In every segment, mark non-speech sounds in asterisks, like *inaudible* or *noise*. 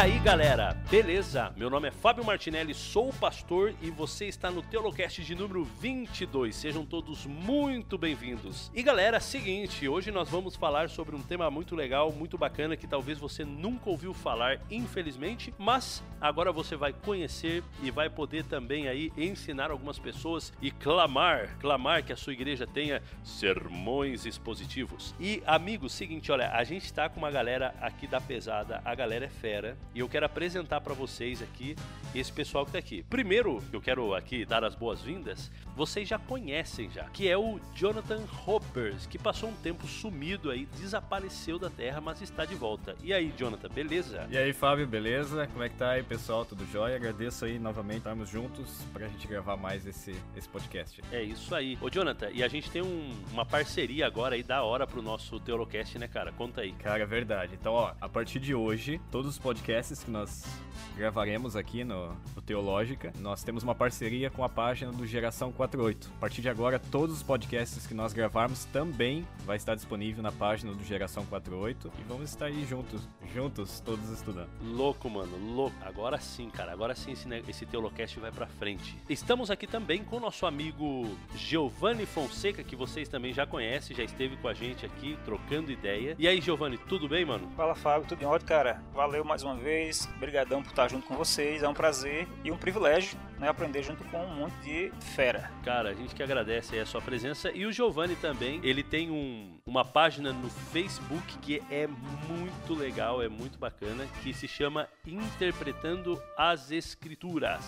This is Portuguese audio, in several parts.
Aí galera, beleza? Meu nome é Fábio Martinelli, sou pastor e você está no Teolocast de número 22. Sejam todos muito bem-vindos. E galera, seguinte, hoje nós vamos falar sobre um tema muito legal, muito bacana que talvez você nunca ouviu falar, infelizmente, mas agora você vai conhecer e vai poder também aí ensinar algumas pessoas e clamar, clamar que a sua igreja tenha sermões expositivos. E amigos, seguinte, olha, a gente está com uma galera aqui da pesada, a galera é fera e eu quero apresentar para vocês aqui esse pessoal que tá aqui. Primeiro, eu quero aqui dar as boas-vindas, vocês já conhecem já, que é o Jonathan Hoppers, que passou um tempo sumido aí, desapareceu da Terra, mas está de volta. E aí, Jonathan, beleza? E aí, Fábio, beleza? Como é que tá aí, pessoal? Tudo jóia? Agradeço aí novamente estarmos juntos pra gente gravar mais esse, esse podcast. É isso aí. Ô, Jonathan, e a gente tem um, uma parceria agora aí da hora pro nosso Teolocast, né, cara? Conta aí. Cara, é verdade. Então, ó, a partir de hoje, todos os podcasts que nós gravaremos aqui no, no Teológica, nós temos uma parceria com a página do Geração 48. A partir de agora, todos os podcasts que nós gravarmos também vai estar disponível na página do Geração 48 e vamos estar aí juntos, juntos, todos estudando. Louco, mano, louco. Agora sim, cara, agora sim esse, esse Teolocast vai pra frente. Estamos aqui também com o nosso amigo Giovanni Fonseca, que vocês também já conhecem, já esteve com a gente aqui trocando ideia. E aí, Giovanni, tudo bem, mano? Fala Fábio, tudo em ordem, cara? Valeu mais uma vez, brigadão por estar junto com vocês, é um prazer e um privilégio, né, aprender junto com um monte de fera. Cara, a gente que agradece a sua presença. E o Giovanni também, ele tem um, uma página no Facebook que é muito legal, é muito bacana, que se chama Interpretando as Escrituras.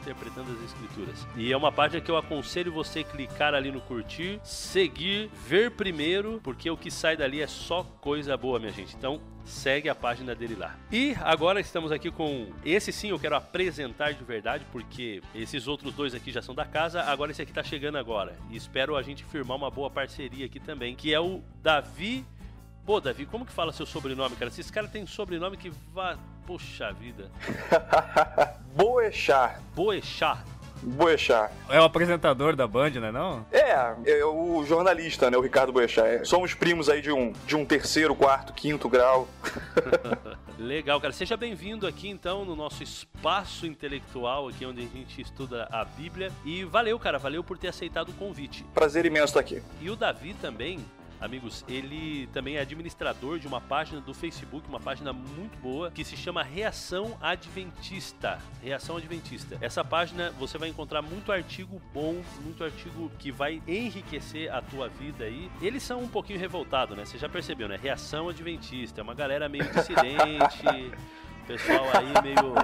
Interpretando as Escrituras. E é uma página que eu aconselho você clicar ali no curtir, seguir, ver primeiro, porque o que sai dali é só coisa boa, minha gente. Então, segue a página dele lá. E agora estamos aqui com esse sim eu quero apresentar de verdade, porque esses outros dois aqui já são da casa, agora esse aqui tá chegando agora. E espero a gente firmar uma boa parceria aqui também, que é o Davi. Pô, Davi, como que fala seu sobrenome, cara? Esses caras têm sobrenome que vá. Poxa vida. *laughs* Boechat. Boechat. Boechat. É o apresentador da Band, né não? É, é o jornalista, né? O Ricardo Boechat. É, Somos primos aí de um, de um terceiro, quarto, quinto grau. *laughs* Legal, cara. Seja bem-vindo aqui então no nosso espaço intelectual, aqui onde a gente estuda a Bíblia. E valeu, cara. Valeu por ter aceitado o convite. Prazer imenso estar aqui. E o Davi também, amigos, ele também é administrador de uma página do Facebook, uma página muito boa, que se chama Reação Adventista. Reação Adventista. Essa página você vai encontrar muito artigo bom, muito artigo que vai enriquecer a tua vida aí. Eles são um pouquinho revoltados, né? Você já percebeu, né? Reação Adventista. É uma galera meio dissidente. *laughs* Pessoal aí meio.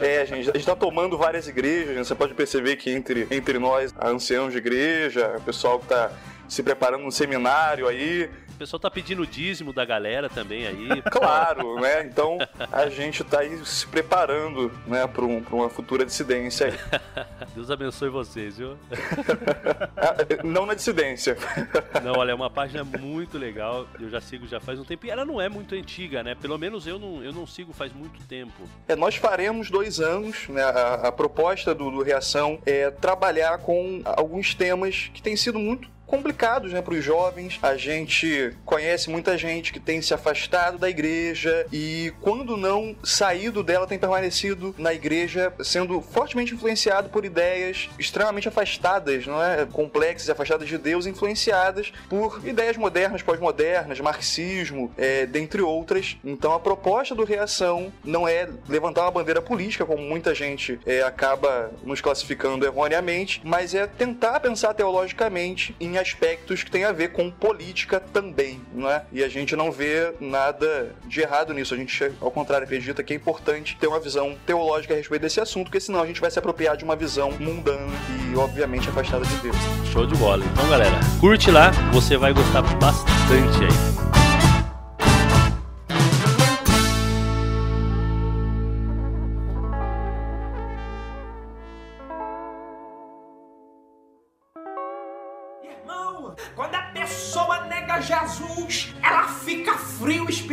É, gente, a gente tá tomando várias igrejas, né? Você pode perceber que entre, entre nós, anciãos de igreja, o pessoal que tá se preparando no seminário aí, pessoal tá pedindo dízimo da galera também aí. *laughs* claro, né? Então a gente tá aí se preparando, né, pra, um- pra uma futura dissidência aí. *laughs* Deus abençoe vocês, viu? *laughs* Não na dissidência. Não, olha, é uma página muito legal. Eu já sigo já faz um tempo. E ela não é muito antiga, né? Pelo menos eu não, eu não sigo faz muito tempo. É, nós faremos dois anos, né? A, a proposta do, do Reação é trabalhar com alguns temas que têm sido muito complicados, né, para os jovens. A gente conhece muita gente que tem se afastado da igreja e quando não saído dela tem permanecido na igreja, sendo fortemente influenciado por ideias extremamente afastadas, não é, complexas, e afastadas de Deus, influenciadas por ideias modernas, pós-modernas, marxismo, é, dentre outras. Então a proposta do Reação não é levantar uma bandeira política, como muita gente é, acaba nos classificando erroneamente, mas é tentar pensar teologicamente em aspectos que têm a ver com política também, não é? E a gente não vê nada de errado nisso. A gente, ao contrário, acredita que é importante ter uma visão teológica a respeito desse assunto, porque senão a gente vai se apropriar de uma visão mundana e, obviamente, afastada de Deus. Show de bola. Então, galera, curte lá, você vai gostar bastante aí.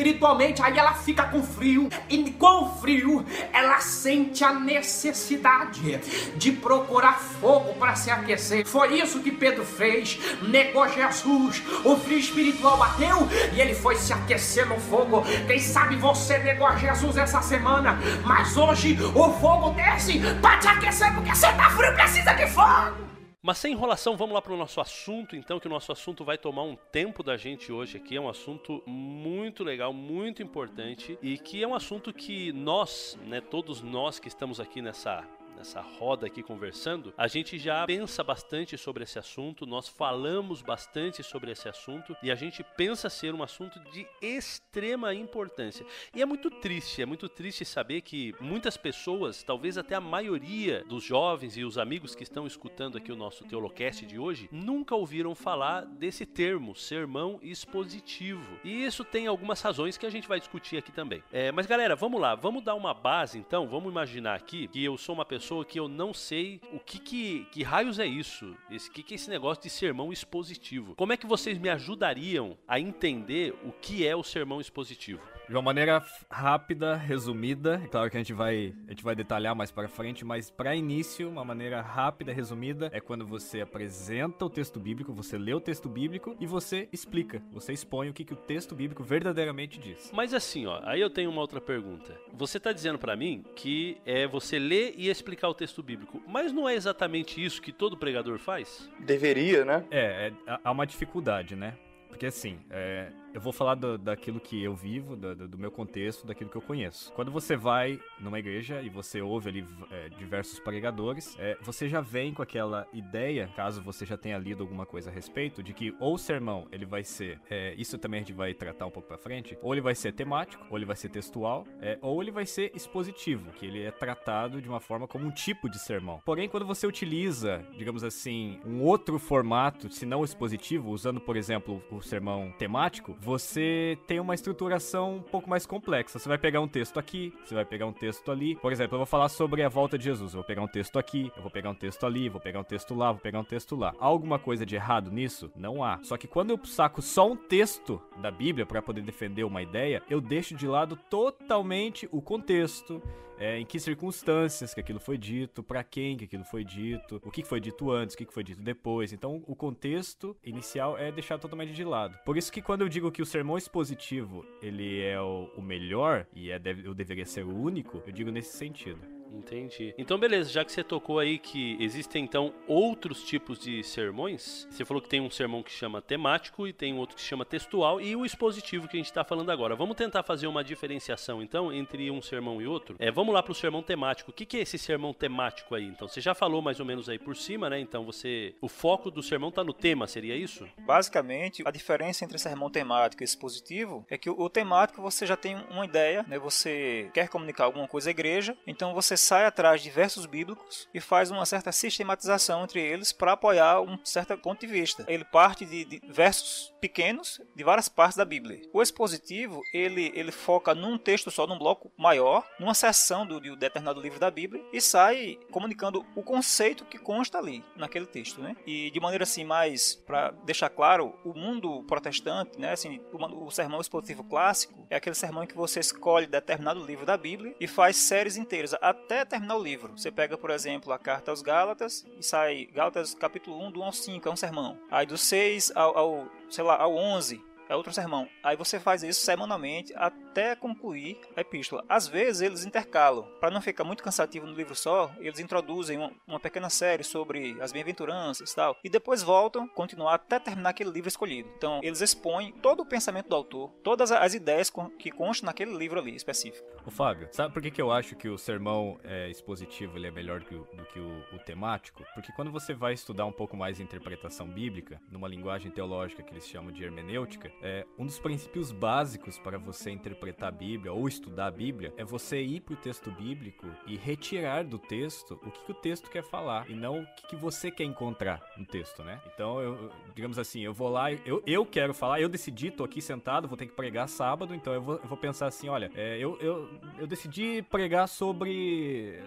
Espiritualmente, aí ela fica com frio, e com frio ela sente a necessidade de procurar fogo para se aquecer. Foi isso que Pedro fez, negou Jesus, o frio espiritual bateu e ele foi se aquecer no fogo. Quem sabe você negou Jesus essa semana, mas hoje o fogo desce para te aquecer porque você tá frio, precisa de fogo. Mas sem enrolação, vamos lá para o nosso assunto, então, que o nosso assunto vai tomar um tempo da gente hoje aqui. É um assunto muito legal, muito importante e que é um assunto que nós, né, todos nós que estamos aqui nessa nessa roda aqui conversando, a gente já pensa bastante sobre esse assunto, nós falamos bastante sobre esse assunto e a gente pensa ser um assunto de extrema importância. E é muito triste, é muito triste saber que muitas pessoas, talvez até a maioria dos jovens e os amigos que estão escutando aqui o nosso Teolocast de hoje, nunca ouviram falar desse termo, sermão expositivo. E isso tem algumas razões que a gente vai discutir aqui também. É, mas galera, vamos lá, vamos dar uma base então, vamos imaginar aqui que eu sou uma pessoa pessoa que eu não sei o que que, que raios é isso, esse que que é esse negócio de sermão expositivo. Como é que vocês me ajudariam a entender o que é o sermão expositivo? De uma maneira rápida, resumida, é claro que a gente vai, a gente vai detalhar mais para frente, mas para início, uma maneira rápida, resumida, é quando você apresenta o texto bíblico, você lê o texto bíblico e você explica, você expõe o que, que o texto bíblico verdadeiramente diz. Mas assim, ó, aí eu tenho uma outra pergunta. Você está dizendo para mim que é você ler e explicar o texto bíblico, mas não é exatamente isso que todo pregador faz? Deveria, né? É, é há uma dificuldade, né? Porque assim, é, eu vou falar do, daquilo que eu vivo, do, do, meu contexto, daquilo que eu conheço. Quando você vai numa igreja e você ouve ali é, diversos pregadores, é, você já vem com aquela ideia, caso você já tenha lido alguma coisa a respeito, de que ou o sermão ele vai ser, é, isso também a gente vai tratar um pouco pra frente, ou ele vai ser temático, ou ele vai ser textual, é, ou ele vai ser expositivo, que ele é tratado de uma forma como um tipo de sermão. Porém, quando você utiliza, digamos assim, um outro formato, se não expositivo, usando, por exemplo, o sermão temático, você tem uma estruturação um pouco mais complexa. Você vai pegar um texto aqui, você vai pegar um texto ali. Por exemplo, eu vou falar sobre a volta de Jesus. Eu vou pegar um texto aqui, eu vou pegar um texto ali, vou pegar um texto lá, vou pegar um texto lá. Há alguma coisa de errado nisso? Não há. Só que quando eu saco só um texto da Bíblia para poder defender uma ideia, eu deixo de lado totalmente o contexto, é, em que circunstâncias que aquilo foi dito, para quem que aquilo foi dito, o que foi dito antes, o que foi dito depois. Então, o contexto inicial é deixado totalmente de lado. Por isso que quando eu digo que o sermão expositivo ele é o, o melhor e é, deve, eu deveria ser o único, eu digo nesse sentido. Entendi. Então, beleza, já que você tocou aí que existem então outros tipos de sermões, você falou que tem um sermão que chama temático e tem outro que chama textual e o expositivo que a gente está falando agora. Vamos tentar fazer uma diferenciação então entre um sermão e outro? É, vamos lá para o sermão temático. O que, que é esse sermão temático aí? Então, você já falou mais ou menos aí por cima, né? Então, você. O foco do sermão está no tema, seria isso? Basicamente, a diferença entre sermão temático e expositivo é que o, o temático você já tem uma ideia, né? Você quer comunicar alguma coisa à igreja, então você sai atrás de versos bíblicos e faz uma certa sistematização entre eles para apoiar um certo ponto de vista. Ele parte de, de, versos pequenos de várias partes da Bíblia. O expositivo ele, ele foca num texto só, num bloco maior, numa seção do, de um determinado livro da Bíblia e sai comunicando o conceito que consta ali naquele texto, né? E de maneira assim mais para deixar claro, o mundo protestante, né? Assim, o, o sermão expositivo clássico é aquele sermão em que você escolhe determinado livro da Bíblia e faz séries inteiras até terminar o livro. Você pega, por exemplo, a carta aos Gálatas e sai Gálatas capítulo 1 do 1 ao 5, é um sermão. Aí do 6 ao, ao sei lá, ao 11 é outro sermão. Aí você faz isso semanalmente até concluir a epístola. Às vezes eles intercalam. Para não ficar muito cansativo no livro só, eles introduzem uma, pequena série sobre as bem-aventuranças e tal. E depois voltam, continuar até terminar aquele livro escolhido. Então eles expõem todo o pensamento do autor, todas as ideias que constam naquele livro ali específico. O Fábio, sabe por que, que eu acho que o sermão é, expositivo ele é melhor do que, o, do que o, o temático? Porque quando você vai estudar um pouco mais interpretação bíblica, numa linguagem teológica que eles chamam de hermenêutica, é, um dos princípios básicos para você interpretar a Bíblia ou estudar a Bíblia é você ir para o texto bíblico e retirar do texto o que, que o texto quer falar e não o que, que, você quer encontrar no texto, né? Então, eu, digamos assim, eu vou lá, eu, eu quero falar, eu decidi, tô aqui sentado, vou ter que pregar sábado, então eu vou, eu vou pensar assim, olha, é, eu, eu, eu decidi pregar sobre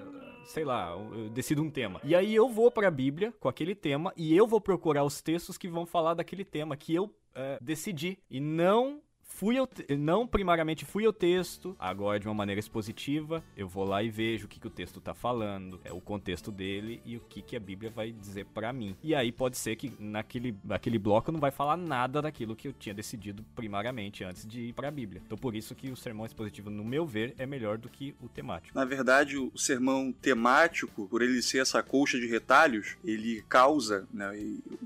sei lá, eu decido um tema. E aí eu vou para a Bíblia com aquele tema e eu vou procurar os textos que vão falar daquele tema que eu é, decidir e não fui eu, não primariamente fui o texto, agora de uma maneira expositiva, eu vou lá e vejo o que, que o texto tá falando, é o contexto dele e o que, que a Bíblia vai dizer para mim. E aí pode ser que naquele, naquele bloco não vai falar nada daquilo que eu tinha decidido primariamente antes de ir para a Bíblia. Então por isso que o sermão expositivo, no meu ver, é melhor do que o temático. Na verdade, o sermão temático, por ele ser essa colcha de retalhos, ele causa né,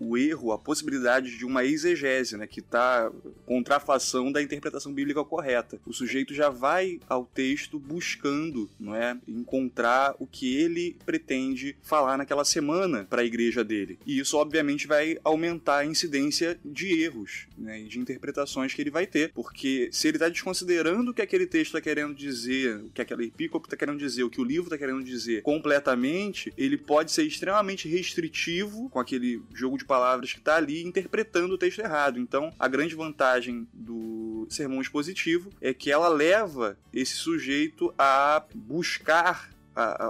o erro, a possibilidade de uma exegese, né, que tá contrafação da da interpretação bíblica correta. O sujeito já vai ao texto buscando, não é, encontrar o que ele pretende falar naquela semana para a igreja dele. E isso obviamente vai aumentar a incidência de erros, né, de interpretações que ele vai ter, porque se ele está desconsiderando o que aquele texto está querendo dizer, o que aquela epícope está querendo dizer, o que o livro está querendo dizer completamente, ele pode ser extremamente restritivo com aquele jogo de palavras que está ali interpretando o texto errado. Então, a grande vantagem do sermão expositivo é que ela leva esse sujeito a buscar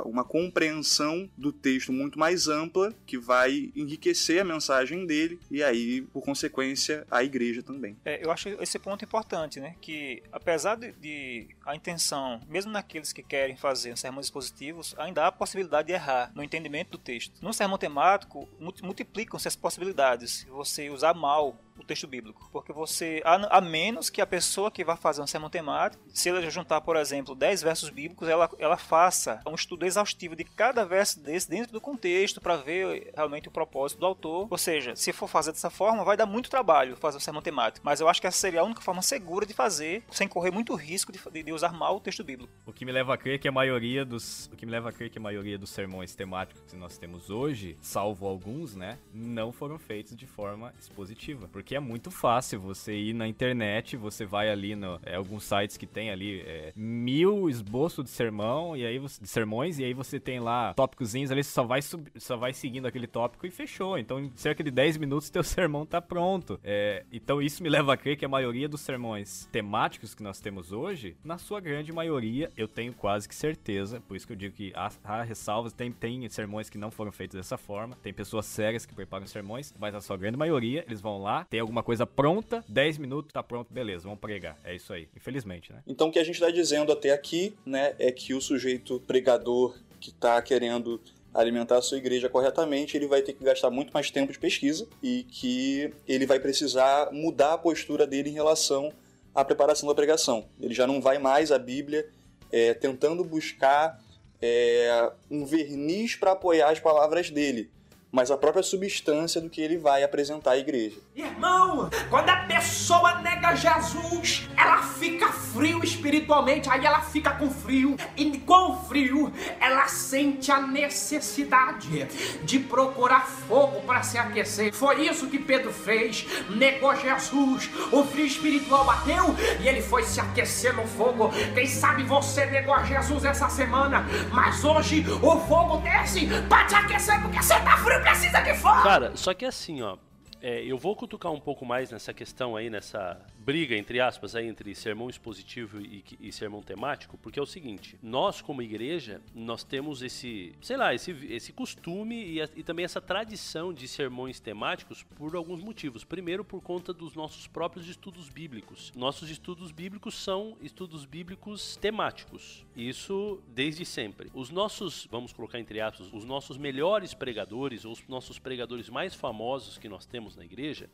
uma compreensão do texto muito mais ampla que vai enriquecer a mensagem dele e aí, por consequência, a igreja também. É, eu acho esse ponto importante, né? Que apesar de, de, a intenção, mesmo naqueles que querem fazer sermões expositivos, ainda há a possibilidade de errar no entendimento do texto. No sermão temático, multiplicam-se as possibilidades. Você usar mal o texto bíblico. Porque você, a, a, menos que a pessoa que vai fazer um sermão temático, se ela juntar, por exemplo, 10 versos bíblicos, ela, ela faça um estudo exaustivo de cada verso desse dentro do contexto para ver realmente o propósito do autor. Ou seja, se for fazer dessa forma, vai dar muito trabalho fazer um sermão temático. Mas eu acho que essa seria a única forma segura de fazer, sem correr muito risco de, de usar mal o texto bíblico. O que me leva a crer que a maioria dos, o que me leva a crer que a maioria dos sermões temáticos que nós temos hoje, salvo alguns, né, não foram feitos de forma expositiva, porque é muito fácil você ir na internet, você vai ali no é, alguns sites que tem ali é, mil esboços de sermão e aí você, de sermões e aí você tem lá tópicozinhos ali, você só vai sub, só vai seguindo aquele tópico e fechou. Então em cerca de 10 minutos *laughs* teu sermão tá pronto. É, então isso me leva a crer que a maioria dos sermões temáticos que nós temos hoje, na sua grande maioria, eu tenho quase que certeza, por isso que eu digo que há, há ressalvas, tem, tem sermões que não foram feitos dessa forma, tem pessoas sérias que preparam sermões, mas na sua grande maioria, eles vão lá, tem alguma coisa pronta, 10 minutos tá pronto, beleza, vamos pregar. É isso aí, infelizmente, né? Então o que a gente está dizendo até aqui, né, é que o sujeito pregador que está querendo alimentar a sua igreja corretamente, ele vai ter que gastar muito mais tempo de pesquisa e que ele vai precisar mudar a postura dele em relação à preparação da pregação. Ele já não vai mais à Bíblia é, tentando buscar é, um verniz para apoiar as palavras dele, mas a própria substância do que ele vai apresentar à igreja. Irmão, quando a pessoa nega Jesus, ela fica frio espiritualmente, aí ela fica com frio, e com frio ela sente a necessidade de procurar fogo para se aquecer. Foi isso que Pedro fez, negou Jesus, o frio espiritual bateu e ele foi se aquecer no fogo. Quem sabe você negou Jesus essa semana, mas hoje o fogo desce para te aquecer porque você tá frio precisa de fogo. Cara, só que assim, ó. É, eu vou cutucar um pouco mais nessa questão aí, nessa briga, entre aspas, aí, entre sermão expositivo e, e, sermão temático, porque é o seguinte, nós como igreja, nós temos esse, sei lá, esse, esse costume e, a, e também essa tradição de sermões temáticos por alguns motivos. Primeiro, por conta dos nossos próprios estudos bíblicos. Nossos estudos bíblicos são estudos bíblicos temáticos. Isso desde sempre. Os nossos, vamos colocar entre aspas, os nossos melhores pregadores, ou os nossos pregadores mais famosos que nós temos na igreja,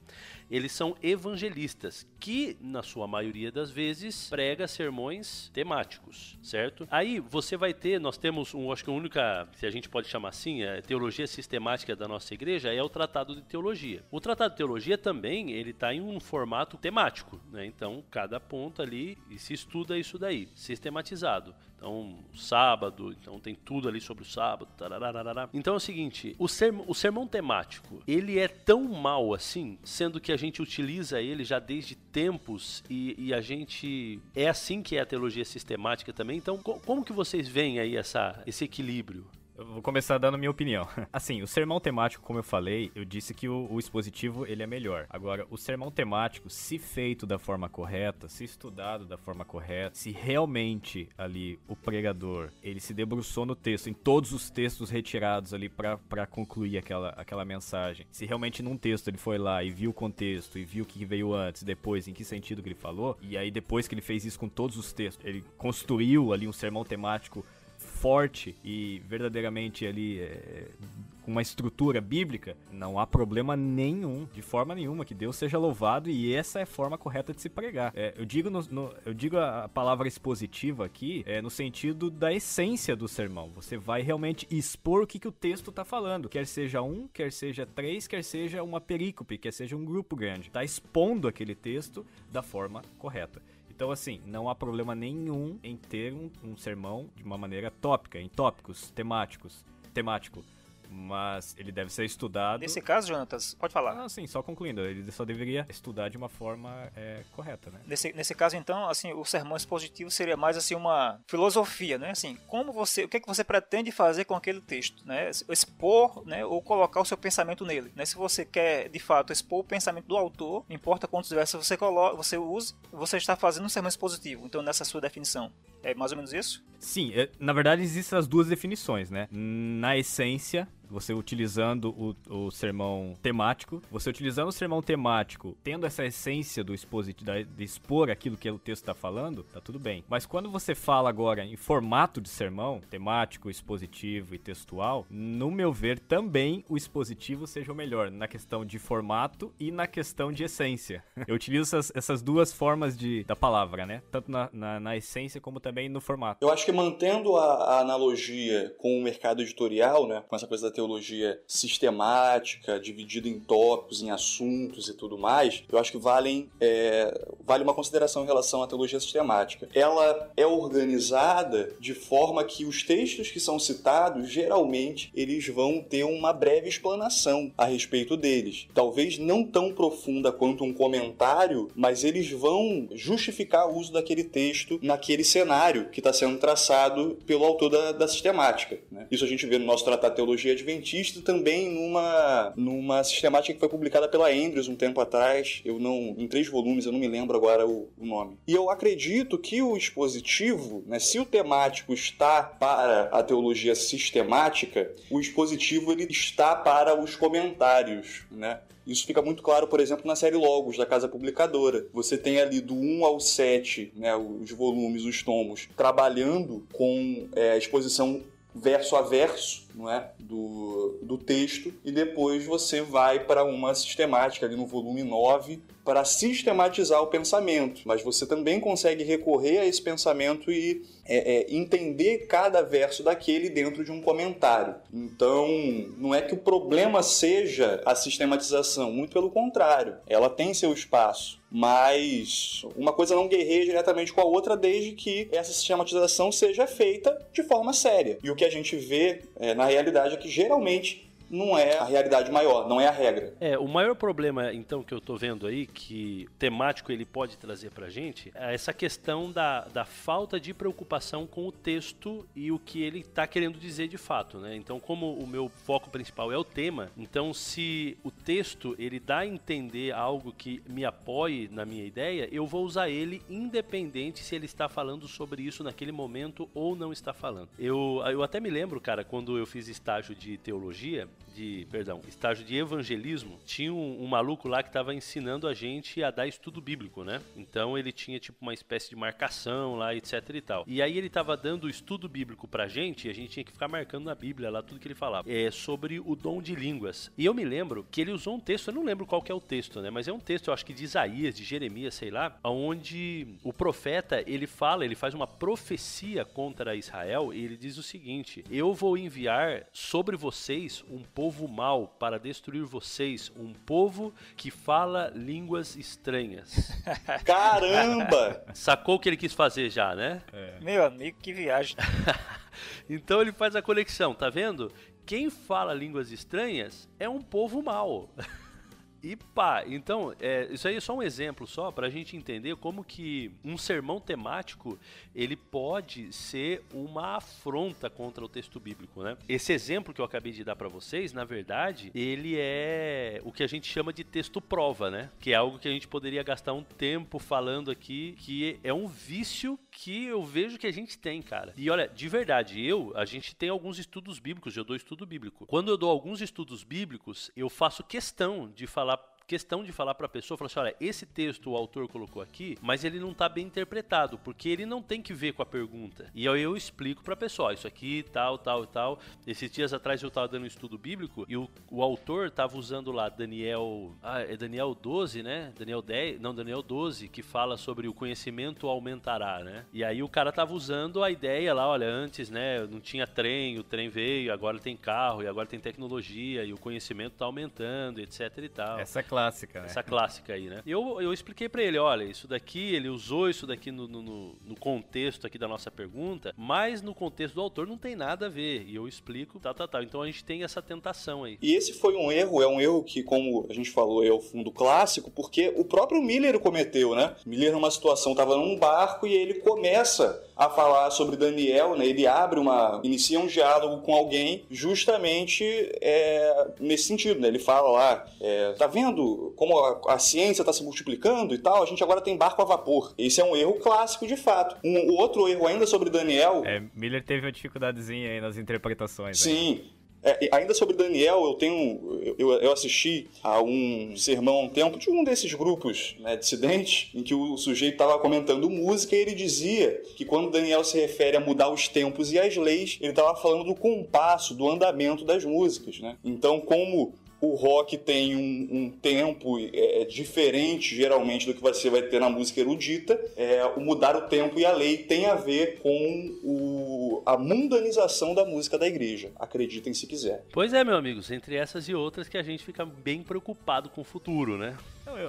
eles são evangelistas, que na sua maioria das vezes, prega sermões temáticos, certo? Aí você vai ter, nós temos um, acho que a única, se a gente pode chamar assim, a teologia sistemática da nossa igreja é o Tratado de Teologia. O Tratado de Teologia também, ele está em um formato temático, né? Então, cada ponto ali, e se estuda isso daí, sistematizado. Então, sábado, então tem tudo ali sobre o sábado. Então é o seguinte, o, sermão, o sermão temático, ele é tão mal assim, sendo que a gente utiliza ele já desde tempos e, e a gente é assim que é a teologia sistemática também. Então, co como que vocês veem aí essa, esse equilíbrio? Eu vou começar dando minha opinião. *laughs* Assim, o sermão temático, como eu falei, eu disse que o, o, expositivo ele é melhor. Agora, o sermão temático, se feito da forma correta, se estudado da forma correta, se realmente ali o pregador ele se debruçou no texto, em todos os textos retirados ali para concluir aquela, aquela mensagem, se realmente num texto ele foi lá e viu o contexto e viu o que veio antes, depois, em que sentido que ele falou, e aí depois que ele fez isso com todos os textos, ele construiu ali um sermão temático forte e verdadeiramente ali é, com uma estrutura bíblica, não há problema nenhum, de forma nenhuma, que Deus seja louvado e essa é a forma correta de se pregar. É, eu digo, no, no, eu digo a palavra expositiva aqui é, no sentido da essência do sermão. Você vai realmente expor o que, que o texto está falando, quer seja um, quer seja três, quer seja uma perícope, quer seja um grupo grande. Está expondo aquele texto da forma correta. Então, assim, não há problema nenhum em ter um, um sermão de uma maneira tópica, em tópicos, temáticos, temático mas ele deve ser estudado. Nesse caso, Jonatas, pode falar. Ah, sim, só concluindo, ele só deveria estudar de uma forma é, correta, né? Nesse, nesse caso, então, assim, o sermão expositivo seria mais assim uma filosofia, né? Assim, como você, o que é que você pretende fazer com aquele texto, né? Expor, né, ou colocar o seu pensamento nele, né? Se você quer, de fato, expor o pensamento do autor, não importa quantos versos você coloca, você use, você está fazendo um sermão expositivo. Então, nessa sua definição, é mais ou menos isso? Sim, é, na verdade existem as duas definições, né? Na essência, você utilizando o, o sermão temático, você utilizando o sermão temático, tendo essa essência do expositivo, de expor aquilo que o texto está falando, tá tudo bem. Mas quando você fala agora em formato de sermão, temático, expositivo e textual, no meu ver, também o expositivo seja o melhor, na questão de formato e na questão de essência. *laughs* Eu utilizo essas, essas duas formas de, da palavra, né? Tanto na, na, na essência como também no formato. Eu acho que mantendo a, a analogia com o mercado editorial, né? Com essa coisa da teologia sistemática, dividida em tópicos, em assuntos e tudo mais, eu acho que valem, é, vale uma consideração em relação à teologia sistemática. Ela é organizada de forma que os textos que são citados, geralmente, eles vão ter uma breve explanação a respeito deles. Talvez não tão profunda quanto um comentário, mas eles vão justificar o uso daquele texto naquele cenário que está sendo traçado pelo autor da, da sistemática. Né? Isso a gente vê no nosso Tratado de Teologia Adventista também numa, numa sistemática que foi publicada pela Andrews um tempo atrás, eu não em três volumes, eu não me lembro agora o, o nome. E eu acredito que o expositivo, né, se o temático está para a teologia sistemática, o expositivo ele está para os comentários, né? Isso fica muito claro, por exemplo, na série Logos, da Casa Publicadora. Você tem ali do 1 ao 7, né, os volumes, os tomos, trabalhando com é, exposição verso a verso não é? do, do texto, e depois você vai para uma sistemática ali no volume 9 para sistematizar o pensamento. Mas você também consegue recorrer a esse pensamento e é, é, entender cada verso daquele dentro de um comentário. Então, não é que o problema seja a sistematização, muito pelo contrário, ela tem seu espaço mas uma coisa não guerreia diretamente com a outra desde que essa sistematização seja feita de forma séria. E o que a gente vê é, na realidade é que geralmente não é a realidade maior, não é a regra. É, o maior problema, então, que eu tô vendo aí, que temático ele pode trazer pra gente, é essa questão da, da falta de preocupação com o texto e o que ele tá querendo dizer de fato, né? Então, como o meu foco principal é o tema, então se o texto ele dá a entender algo que me apoie na minha ideia, eu vou usar ele independente se ele está falando sobre isso naquele momento ou não está falando. Eu, eu até me lembro, cara, quando eu fiz estágio de teologia, de, perdão, estágio de evangelismo, tinha um, um maluco lá que estava ensinando a gente a dar estudo bíblico, né? Então ele tinha tipo uma espécie de marcação lá, etc e tal. E aí ele estava dando estudo bíblico pra gente e a gente tinha que ficar marcando na Bíblia lá tudo que ele falava. É sobre o dom de línguas. E eu me lembro que ele usou um texto, eu não lembro qual que é o texto, né? Mas é um texto, eu acho que de Isaías, de Jeremias, sei lá, onde o profeta, ele fala, ele faz uma profecia contra Israel e ele diz o seguinte: "Eu vou enviar sobre vocês um povo mau para destruir vocês, um povo que fala línguas estranhas. *laughs* Caramba! Sacou o que ele quis fazer já, né? É. Meu amigo, que viagem. *laughs* então ele faz a conexão, tá vendo? Quem fala línguas estranhas é um povo mau. *laughs* E pá, então, é, isso aí é só um exemplo só para a gente entender como que um sermão temático ele pode ser uma afronta contra o texto bíblico, né? Esse exemplo que eu acabei de dar para vocês, na verdade, ele é o que a gente chama de texto prova, né? Que é algo que a gente poderia gastar um tempo falando aqui, que é um vício que eu vejo que a gente tem, cara. E olha, de verdade, eu, a gente tem alguns estudos bíblicos, eu dou estudo bíblico. Quando eu dou alguns estudos bíblicos, eu faço questão de falar questão de falar para a pessoa, falar assim, olha, esse texto o autor colocou aqui, mas ele não está bem interpretado, porque ele não tem que ver com a pergunta. E aí eu explico para a pessoa, isso aqui, tal, tal, tal. Esses dias atrás eu estava dando um estudo bíblico e o, o autor estava usando lá Daniel, ah, é Daniel 12, né? Daniel 10, não, Daniel 12, que fala sobre o conhecimento aumentará, né? E aí o cara estava usando a ideia lá, olha, antes, né, não tinha trem, o trem veio, agora tem carro e agora tem tecnologia e o conhecimento está aumentando, etc e tal. Essa é clássica, né? Essa clássica aí, né? Eu, eu expliquei para ele, olha, isso daqui, ele usou isso daqui no, no, no, contexto aqui da nossa pergunta, mas no contexto do autor não tem nada a ver. E eu explico, tal, tal, tal. Então a gente tem essa tentação aí. E esse foi um erro, é um erro que, como a gente falou, é o fundo clássico, porque o próprio Miller cometeu, né? Miller numa situação, estava num barco e ele começa a falar sobre Daniel, né? Ele abre uma, inicia um diálogo com alguém justamente é, nesse sentido, né? Ele fala lá, é, tá vendo como a, a ciência está se multiplicando e tal? A gente agora tem barco a vapor. Esse é um erro clássico de fato. Um, o outro erro ainda sobre Daniel. É, Miller teve uma dificuldadezinha aí nas interpretações. Sim. Aí. É, ainda sobre Daniel, eu tenho. Eu, eu, assisti a um sermão há um tempo de um desses grupos né, dissidentes, em que o sujeito estava comentando música e ele dizia que quando Daniel se refere a mudar os tempos e as leis, ele estava falando do compasso, do andamento das músicas. Né? Então, como o rock tem um, um tempo é, diferente, geralmente, do que você vai ter na música erudita. É, o mudar o tempo e a lei tem a ver com o, a mundanização da música da igreja. Acreditem se quiser. Pois é, meus amigos, entre essas e outras que a gente fica bem preocupado com o futuro, né?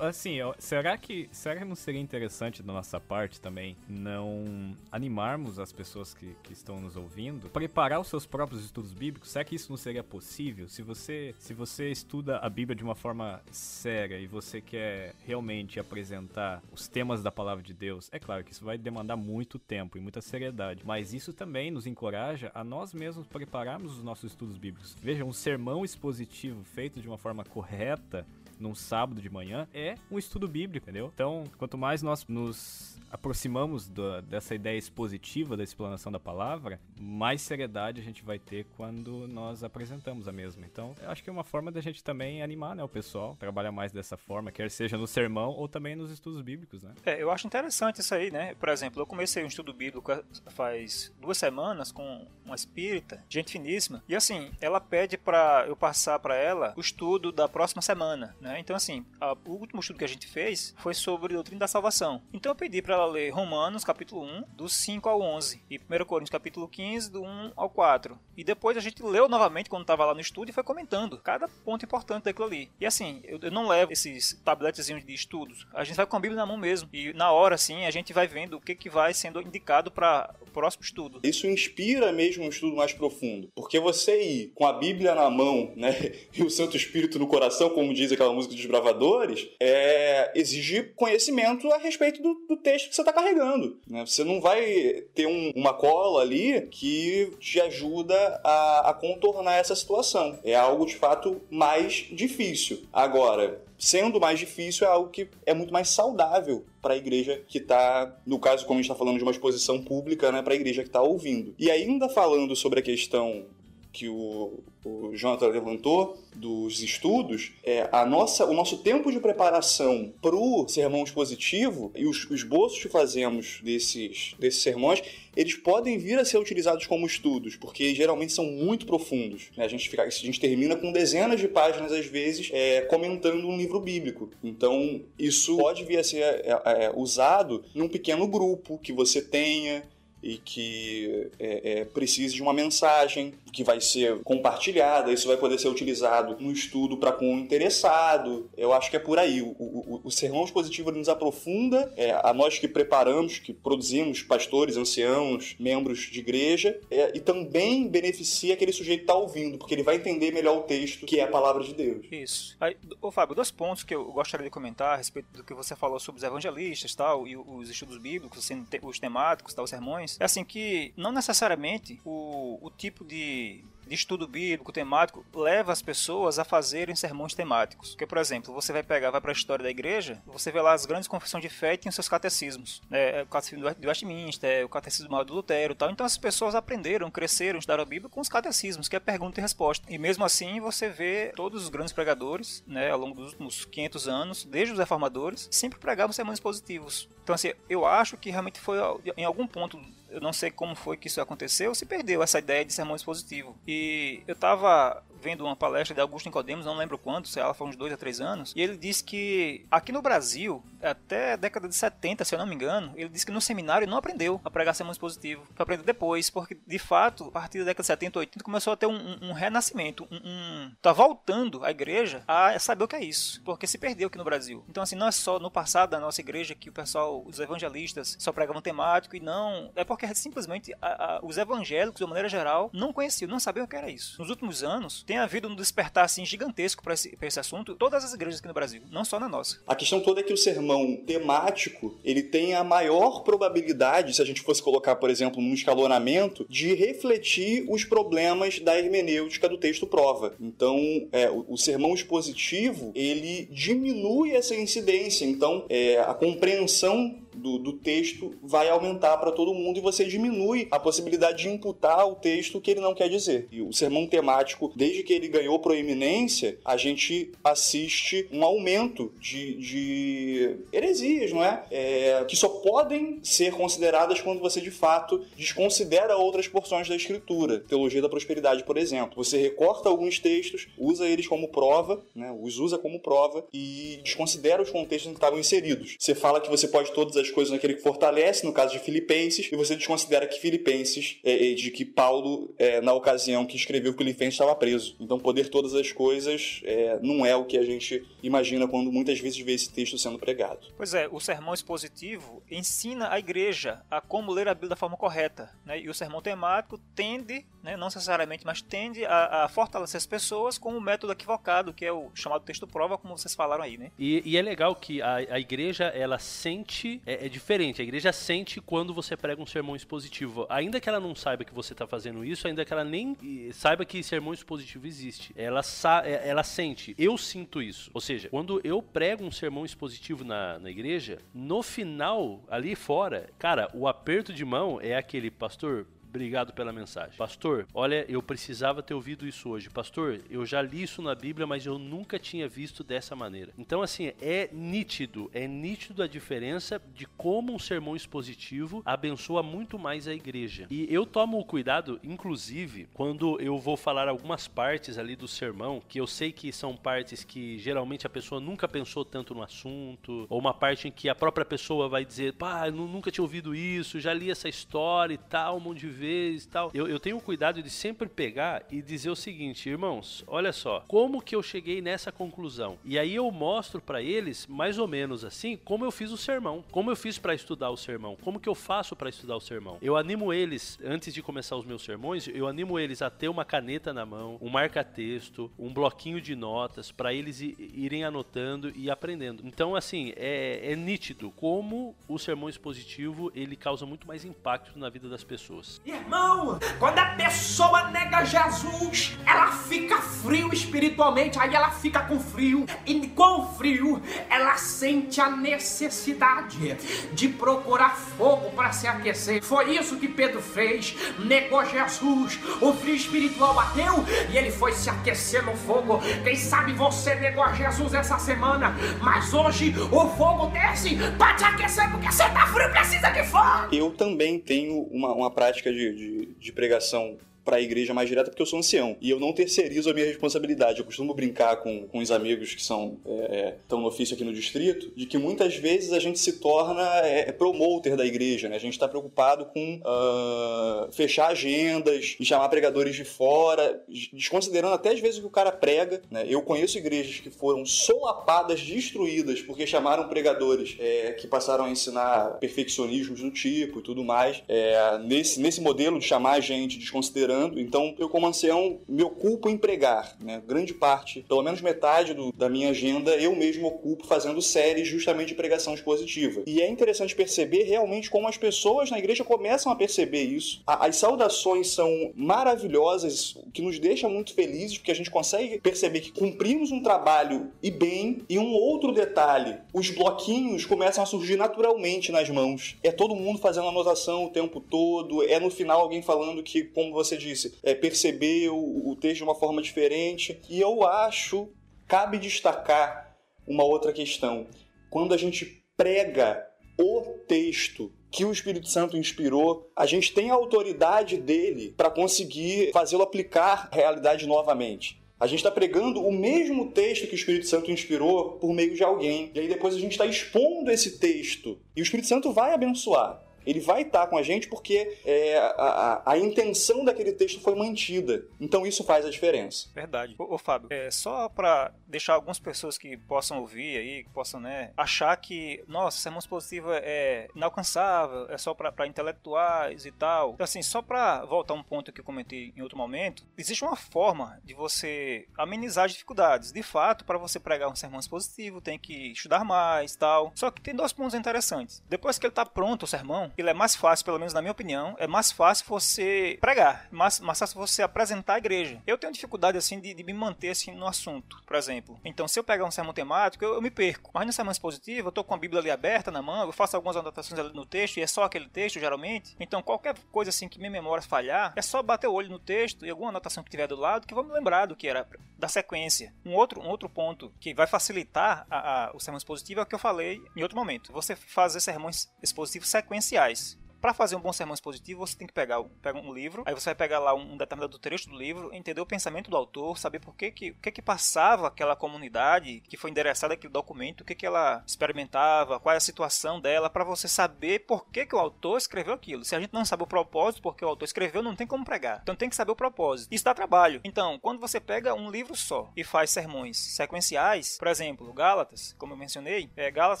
Assim, será que, será que não seria interessante da nossa parte também não animarmos as pessoas que, que estão nos ouvindo, preparar os seus próprios estudos bíblicos? Será que isso não seria possível? Se você, se você estuda a Bíblia de uma forma séria e você quer realmente apresentar os temas da palavra de Deus, é claro que isso vai demandar muito tempo e muita seriedade, mas isso também nos encoraja a nós mesmos prepararmos os nossos estudos bíblicos. Veja, um sermão expositivo feito de uma forma correta num sábado de manhã é um estudo bíblico, entendeu? Então, quanto mais nós nos aproximamos dessa ideia expositiva da explanação da palavra, mais seriedade a gente vai ter quando nós apresentamos a mesma. Então, acho que é uma forma da gente também animar né, o pessoal, trabalhar mais dessa forma, quer seja no sermão ou também nos estudos bíblicos, né? É, eu acho interessante isso aí, né? Por exemplo, eu comecei um estudo bíblico faz duas semanas com uma espírita, gente finíssima, e assim, ela pede para eu passar para ela o estudo da próxima semana, né? Então, assim, a, o último estudo que a gente fez foi sobre doutrina da salvação. Então, eu pedi para ela ler Romanos, capítulo 1, do 5 ao 11, e 1 Coríntios, capítulo 15, do 1 ao 4. E depois a gente leu novamente quando estava lá no estudo e foi comentando cada ponto importante daquilo ali. E assim, eu, eu não levo esses tabletezinhos de estudos, a gente vai com a Bíblia na mão mesmo. E na hora, assim, a gente vai vendo o que, que vai sendo indicado para o próximo estudo. Isso inspira mesmo um estudo mais profundo, porque você ir com a Bíblia na mão, *laughs* né, e o Santo Espírito no coração, como diz aquela música dos bravadores, é, exige conhecimento a respeito do, do texto que você está carregando. Né? Você não vai ter um, uma cola ali que te ajuda a, a contornar essa situação. É algo de fato mais difícil. Agora, sendo mais difícil, é algo que é muito mais saudável para a igreja que está, no caso, como a gente está falando de uma exposição pública, né, para a igreja que está ouvindo. E ainda falando sobre a questão que o, o Jonathan levantou dos estudos, é, a nossa, o nosso tempo de preparação para o sermão expositivo e os, os esboços que fazemos desses, desses sermões, eles podem vir a ser utilizados como estudos, porque geralmente são muito profundos. Né? A, gente fica, a gente termina com dezenas de páginas, às vezes, é, comentando um livro bíblico. Então, isso pode vir a ser é, é usado num pequeno grupo que você tenha e que é, é, precise de uma mensagem que vai ser compartilhada, isso vai poder ser utilizado no estudo para com o interessado. Eu acho que é por aí. O, o, o sermão expositivo nos aprofunda, é, a nós que preparamos, que produzimos pastores, anciãos, membros de igreja, é, e também beneficia aquele sujeito que está ouvindo, porque ele vai entender melhor o texto, que é a palavra de Deus. Isso. Aí, ô Fábio, dois pontos que eu gostaria de comentar a respeito do que você falou sobre os evangelistas tal, e os estudos bíblicos, assim, os temáticos, tal, os sermões. É assim que não necessariamente o, o tipo de de estudo bíblico temático leva as pessoas a fazerem sermões temáticos. Porque, por exemplo, você vai pegar, vai para a história da igreja, você vê lá as grandes confissões de fé e tem os seus catecismos. Né? O catecismo de Westminster, é o catecismo maior do Lutero tal. Então as pessoas aprenderam, cresceram, estudaram a Bíblia com os catecismos, que é pergunta e resposta. E mesmo assim você vê todos os grandes pregadores, né, ao longo dos últimos 500 anos, desde os reformadores, sempre pregavam sermões positivos. Então assim, eu acho que realmente foi em algum ponto eu não sei como foi que isso aconteceu, se perdeu essa ideia de sermão expositivo. E eu estava vendo uma palestra de Augusto Nicodemus, não lembro quando, se ela foi uns dois a três anos, e ele disse que aqui no Brasil, até a década de 70, se eu não me engano, ele disse que no seminário não aprendeu a pregar sermão expositivo, foi aprender depois, porque de fato, a partir da década de 70, 80, começou a ter um, um, um renascimento, um, um, tá voltando a igreja a saber o que é isso, porque se perdeu aqui no Brasil. Então assim, não é só no passado da nossa igreja que o pessoal, os evangelistas só pregavam temático e não, é porque simplesmente a, a, os evangélicos, de maneira geral, não conheciam, não sabiam o que era isso. Nos últimos anos, tem havido um despertar assim gigantesco para esse, esse assunto, todas as igrejas aqui no Brasil, não só na nossa. A questão toda é que o sermão temático, ele tem a maior probabilidade, se a gente fosse colocar, por exemplo, num escalonamento, de refletir os problemas da hermenêutica do texto prova. Então, é, o, o, sermão expositivo, ele diminui essa incidência. Então, é, a compreensão do, do texto vai aumentar para todo mundo e você diminui a possibilidade de imputar ao texto o que ele não quer dizer. E o sermão temático, desde que ele ganhou proeminência, a gente assiste um aumento de, de heresias, não é? é? Que só podem ser consideradas quando você de fato desconsidera outras porções da escritura. Teologia da prosperidade, por exemplo. Você recorta alguns textos, usa eles como prova, né? os usa como prova e desconsidera os contextos em que estavam inseridos. Você fala que você pode todas as coisas naquele que fortalece, no caso de Filipenses, e você desconsidera que Filipenses, é, é, de que Paulo, é, na ocasião que escreveu Filipenses, estava preso. Então, poder todas as coisas é, não é o que a gente imagina quando muitas vezes vê esse texto sendo pregado. Pois é, o sermão expositivo ensina a igreja a como ler a Bíblia da forma correta, né? e o sermão temático tende, né, não necessariamente, mas tende a, a, fortalecer as pessoas com o método equivocado, que é o chamado texto prova, como vocês falaram aí. Né? E, e é legal que a, a igreja, ela sente é, é, diferente. A igreja sente quando você prega um sermão expositivo. Ainda que ela não saiba que você está fazendo isso, ainda que ela nem saiba que sermão expositivo existe. Ela, é, ela sente. Eu sinto isso. Ou seja, quando eu prego um sermão expositivo na, na igreja, no final, ali fora, cara, o aperto de mão é aquele, pastor, Obrigado pela mensagem. Pastor, olha, eu precisava ter ouvido isso hoje. Pastor, eu já li isso na Bíblia, mas eu nunca tinha visto dessa maneira. Então, assim, é nítido, é nítido a diferença de como um sermão expositivo abençoa muito mais a igreja. E eu tomo o cuidado, inclusive, quando eu vou falar algumas partes ali do sermão, que eu sei que são partes que geralmente a pessoa nunca pensou tanto no assunto, ou uma parte em que a própria pessoa vai dizer, pá, eu nunca tinha ouvido isso, já li essa história e tal, um monte de vezes tal. Eu, eu tenho cuidado de sempre pegar e dizer o seguinte, irmãos, olha só, como que eu cheguei nessa conclusão? E aí eu mostro para eles, mais ou menos assim, como eu fiz o sermão, como eu fiz para estudar o sermão, como que eu faço para estudar o sermão. Eu animo eles, antes de começar os meus sermões, eu animo eles a ter uma caneta na mão, um marca-texto, um bloquinho de notas, para eles irem anotando e aprendendo. Então, assim, é, é nítido como o sermão expositivo ele causa muito mais impacto na vida das pessoas. E Irmão, quando a pessoa nega Jesus, ela fica frio espiritualmente, aí ela fica com frio. E com frio, ela sente a necessidade de procurar fogo para se aquecer. Foi isso que Pedro fez, negou Jesus. O frio espiritual bateu e ele foi se aquecer no fogo. Quem sabe você negou Jesus essa semana, mas hoje o fogo desce para te aquecer porque você tá frio, precisa de fogo. Eu também tenho uma, uma prática de de, de, pregação para a igreja mais direta porque eu sou ancião e eu não terceirizo a minha responsabilidade. Eu costumo brincar com, com os amigos que são é, estão no ofício aqui no distrito de que muitas vezes a gente se torna é, promoter da igreja, né? A gente está preocupado com uh, fechar agendas e chamar pregadores de fora, desconsiderando até às vezes o que o cara prega. Né? Eu conheço igrejas que foram solapadas, destruídas porque chamaram pregadores é, que passaram a ensinar perfeccionismos do tipo e tudo mais. É, nesse, nesse modelo de chamar a gente desconsiderando, então eu como ancião me ocupo em pregar, né? Grande parte, pelo menos metade do, da minha agenda eu mesmo ocupo fazendo séries justamente de pregação expositiva. E é interessante perceber realmente como as pessoas na igreja começam a perceber isso. As saudações são maravilhosas, que nos deixa muito felizes, porque a gente consegue perceber que cumprimos um trabalho e bem. E um outro detalhe, os bloquinhos começam a surgir naturalmente nas mãos. É todo mundo fazendo anotação o tempo todo, é no final alguém falando que, como você disse, é perceber o, o texto de uma forma diferente. E eu acho, cabe destacar uma outra questão. Quando a gente prega o texto que o Espírito Santo inspirou, a gente tem a autoridade dele para conseguir fazê-lo aplicar a realidade novamente. A gente está pregando o mesmo texto que o Espírito Santo inspirou por meio de alguém. E aí depois a gente está expondo esse texto. E o Espírito Santo vai abençoar. Ele vai estar com a gente porque é, a, a, a, intenção daquele texto foi mantida. Então isso faz a diferença. Verdade. Ô, ô Fábio, é, só para deixar algumas pessoas que possam ouvir aí, que possam né, achar que, nossa, sermão expositivo é inalcançável, é só para intelectuais e tal. Então, assim, só para voltar um ponto que eu comentei em outro momento, existe uma forma de você amenizar as dificuldades. De fato, para você pregar um sermão expositivo, tem que estudar mais tal. Só que tem dois pontos interessantes. Depois que ele está pronto, o sermão, ele é mais fácil, pelo menos na minha opinião, é mais fácil você pregar, mais, mais fácil você apresentar a igreja. Eu tenho dificuldade, assim, de, de me manter, assim, no assunto, por exemplo. Então, se eu pegar um sermão temático, eu, eu me perco. Mas no sermão expositivo, eu tô com a Bíblia ali aberta na mão, eu faço algumas anotações ali no texto, e é só aquele texto, geralmente. Então, qualquer coisa, assim, que minha memória falhar, é só bater o olho no texto e alguma anotação que tiver do lado, que vou me lembrar do que era, da sequência. Um outro, um outro ponto que vai facilitar a, a, o sermão expositivo é o que eu falei em outro momento. Você fazer sermões expositivos sequenciais sociais para fazer um bom sermão expositivo, você tem que pegar, pegar um livro, aí você vai pegar lá um determinado trecho do livro, entender o pensamento do autor, saber por que que, o que, que passava aquela comunidade que foi endereçada aquele documento, o que, que ela experimentava, qual é a situação dela, para você saber por que, que o autor escreveu aquilo. Se a gente não sabe o propósito porque o autor escreveu, não tem como pregar. Então tem que saber o propósito. Isso dá trabalho. Então, quando você pega um livro só e faz sermões sequenciais, por exemplo, Gálatas, como eu mencionei, é Gálatas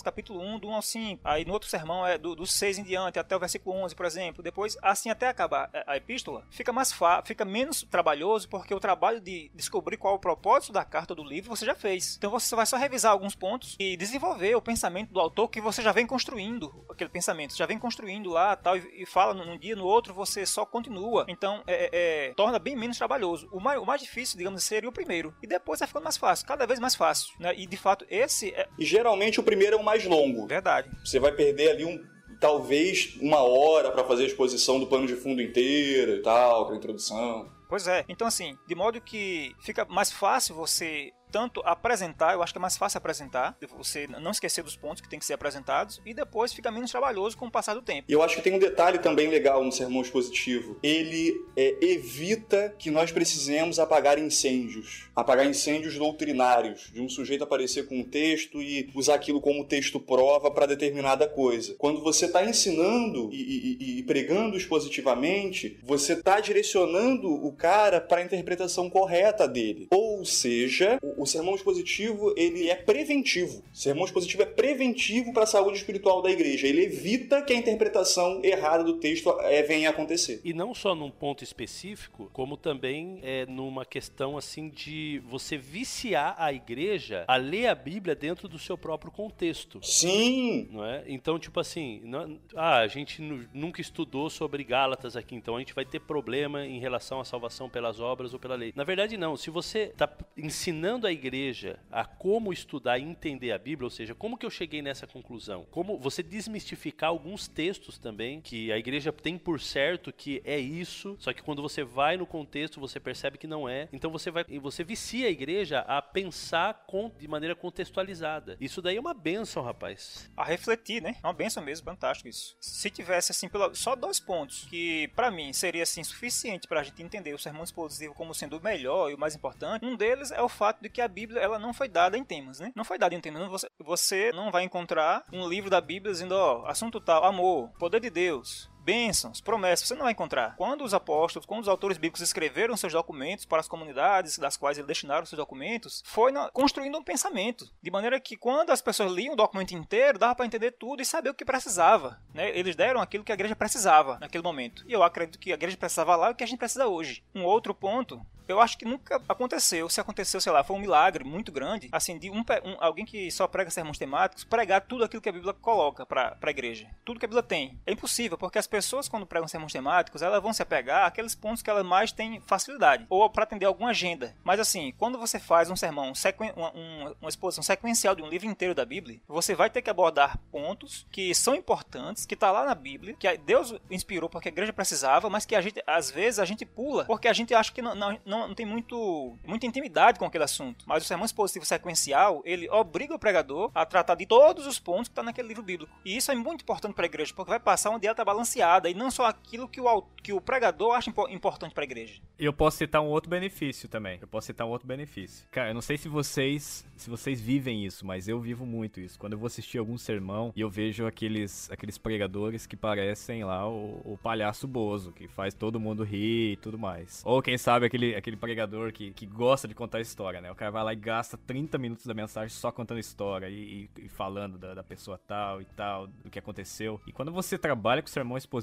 capítulo 1, do 1 ao 5, aí no outro sermão é do, do 6 em diante até o versículo 11, por exemplo, depois, assim até acabar a epístola, fica mais fica menos trabalhoso, porque o trabalho de descobrir qual é o propósito da carta do livro você já fez. Então você vai só revisar alguns pontos e desenvolver o pensamento do autor que você já vem construindo, aquele pensamento, você já vem construindo lá tal, e, e fala num dia, no outro você só continua. Então é, é, é, torna bem menos trabalhoso. O mais, o mais difícil, digamos, seria o primeiro. E depois vai ficando mais fácil, cada vez mais fácil. Né? E de fato, esse é. E geralmente o primeiro é o mais longo. Verdade. Você vai perder ali um, talvez uma hora para fazer a exposição do pano de fundo inteiro e tal, para introdução. Pois é. Então, assim, de modo que fica mais fácil você tanto apresentar, eu acho que é mais fácil apresentar, você não esquecer dos pontos que tem que ser apresentados, e depois fica menos trabalhoso com o passar do tempo. E eu acho que tem um detalhe também legal no sermão expositivo. Ele é, evita que nós precisemos apagar incêndios, apagar incêndios doutrinários, de um sujeito aparecer com um texto e usar aquilo como texto prova para determinada coisa. Quando você está ensinando e, e, e pregando expositivamente, você está direcionando o cara para a interpretação correta dele. Ou seja, o o sermão expositivo ele é preventivo. O sermão expositivo é preventivo para a saúde espiritual da igreja. Ele evita que a interpretação errada do texto é, venha a acontecer. E não só num ponto específico, como também é numa questão assim de você viciar a igreja a ler a Bíblia dentro do seu próprio contexto. Sim. Não é? Então, tipo assim, não, ah, a gente nunca estudou sobre Gálatas aqui, então a gente vai ter problema em relação à salvação pelas obras ou pela lei. Na verdade, não. Se você está ensinando ensinando a igreja a como estudar e entender a Bíblia, ou seja, como que eu cheguei nessa conclusão? Como você desmistificar alguns textos também que a igreja tem por certo que é isso, só que quando você vai no contexto você percebe que não é. Então você vai você vicia a igreja a pensar com, de maneira contextualizada. Isso daí é uma benção, rapaz. A refletir, né? É uma benção mesmo, fantástico isso. Se tivesse assim pelo, só dois pontos que para mim seria assim suficiente para a gente entender o sermão expositivo como sendo o melhor e o mais importante, um deles é o fato de que a Bíblia ela não foi dada em temas, né? Não foi dada em temas. Você, você não vai encontrar um livro da Bíblia dizendo, ó, assunto tal, amor, poder de Deus, bênçãos, promessas, você não vai encontrar. Quando os apóstolos, quando os autores bíblicos escreveram seus documentos para as comunidades das quais eles destinaram seus documentos, foi na, construindo um pensamento. De maneira que quando as pessoas liam o documento inteiro, dava para entender tudo e saber o que precisava. Né? Eles deram aquilo que a igreja precisava naquele momento. E eu acredito que a igreja precisava lá o que a gente precisa hoje. Um outro ponto eu acho que nunca aconteceu. Se aconteceu, sei lá, foi um milagre muito grande, assim, de um, um, alguém que só prega sermões temáticos, pregar tudo aquilo que a Bíblia coloca para a igreja. Tudo que a Bíblia tem. É impossível, porque as pessoas, quando pregam sermões temáticos, elas vão se apegar àqueles pontos que elas mais têm facilidade, ou para atender alguma agenda. Mas assim, quando você faz um sermão, uma, uma, uma exposição sequencial de um livro inteiro da Bíblia, você vai ter que abordar pontos que são importantes, que está lá na Bíblia, que Deus inspirou porque a igreja precisava, mas que a gente, às vezes, a gente pula, porque a gente acha que não, não, não, tem muito, muita intimidade com aquele assunto. Mas o sermão expositivo sequencial, ele obriga o pregador a tratar de todos os pontos que está naquele livro bíblico. E isso é muito importante para a igreja, porque vai passar uma dieta balanceada e não só aquilo que o, que o pregador acha importante para a igreja. Eu posso citar um outro benefício também. Eu posso citar um outro benefício. Cara, eu não sei se vocês, se vocês vivem isso, mas eu vivo muito isso. Quando eu vou assistir algum sermão e eu vejo aqueles, aqueles pregadores que parecem lá o, o palhaço Bozo, que faz todo mundo rir e tudo mais. Ou quem sabe aquele, aquele pregador que, que gosta de contar história, né? O cara vai lá e gasta 30 minutos da mensagem só contando história e, e, e falando da, da, pessoa tal e tal, do que aconteceu. E quando você trabalha com sermão expositivo,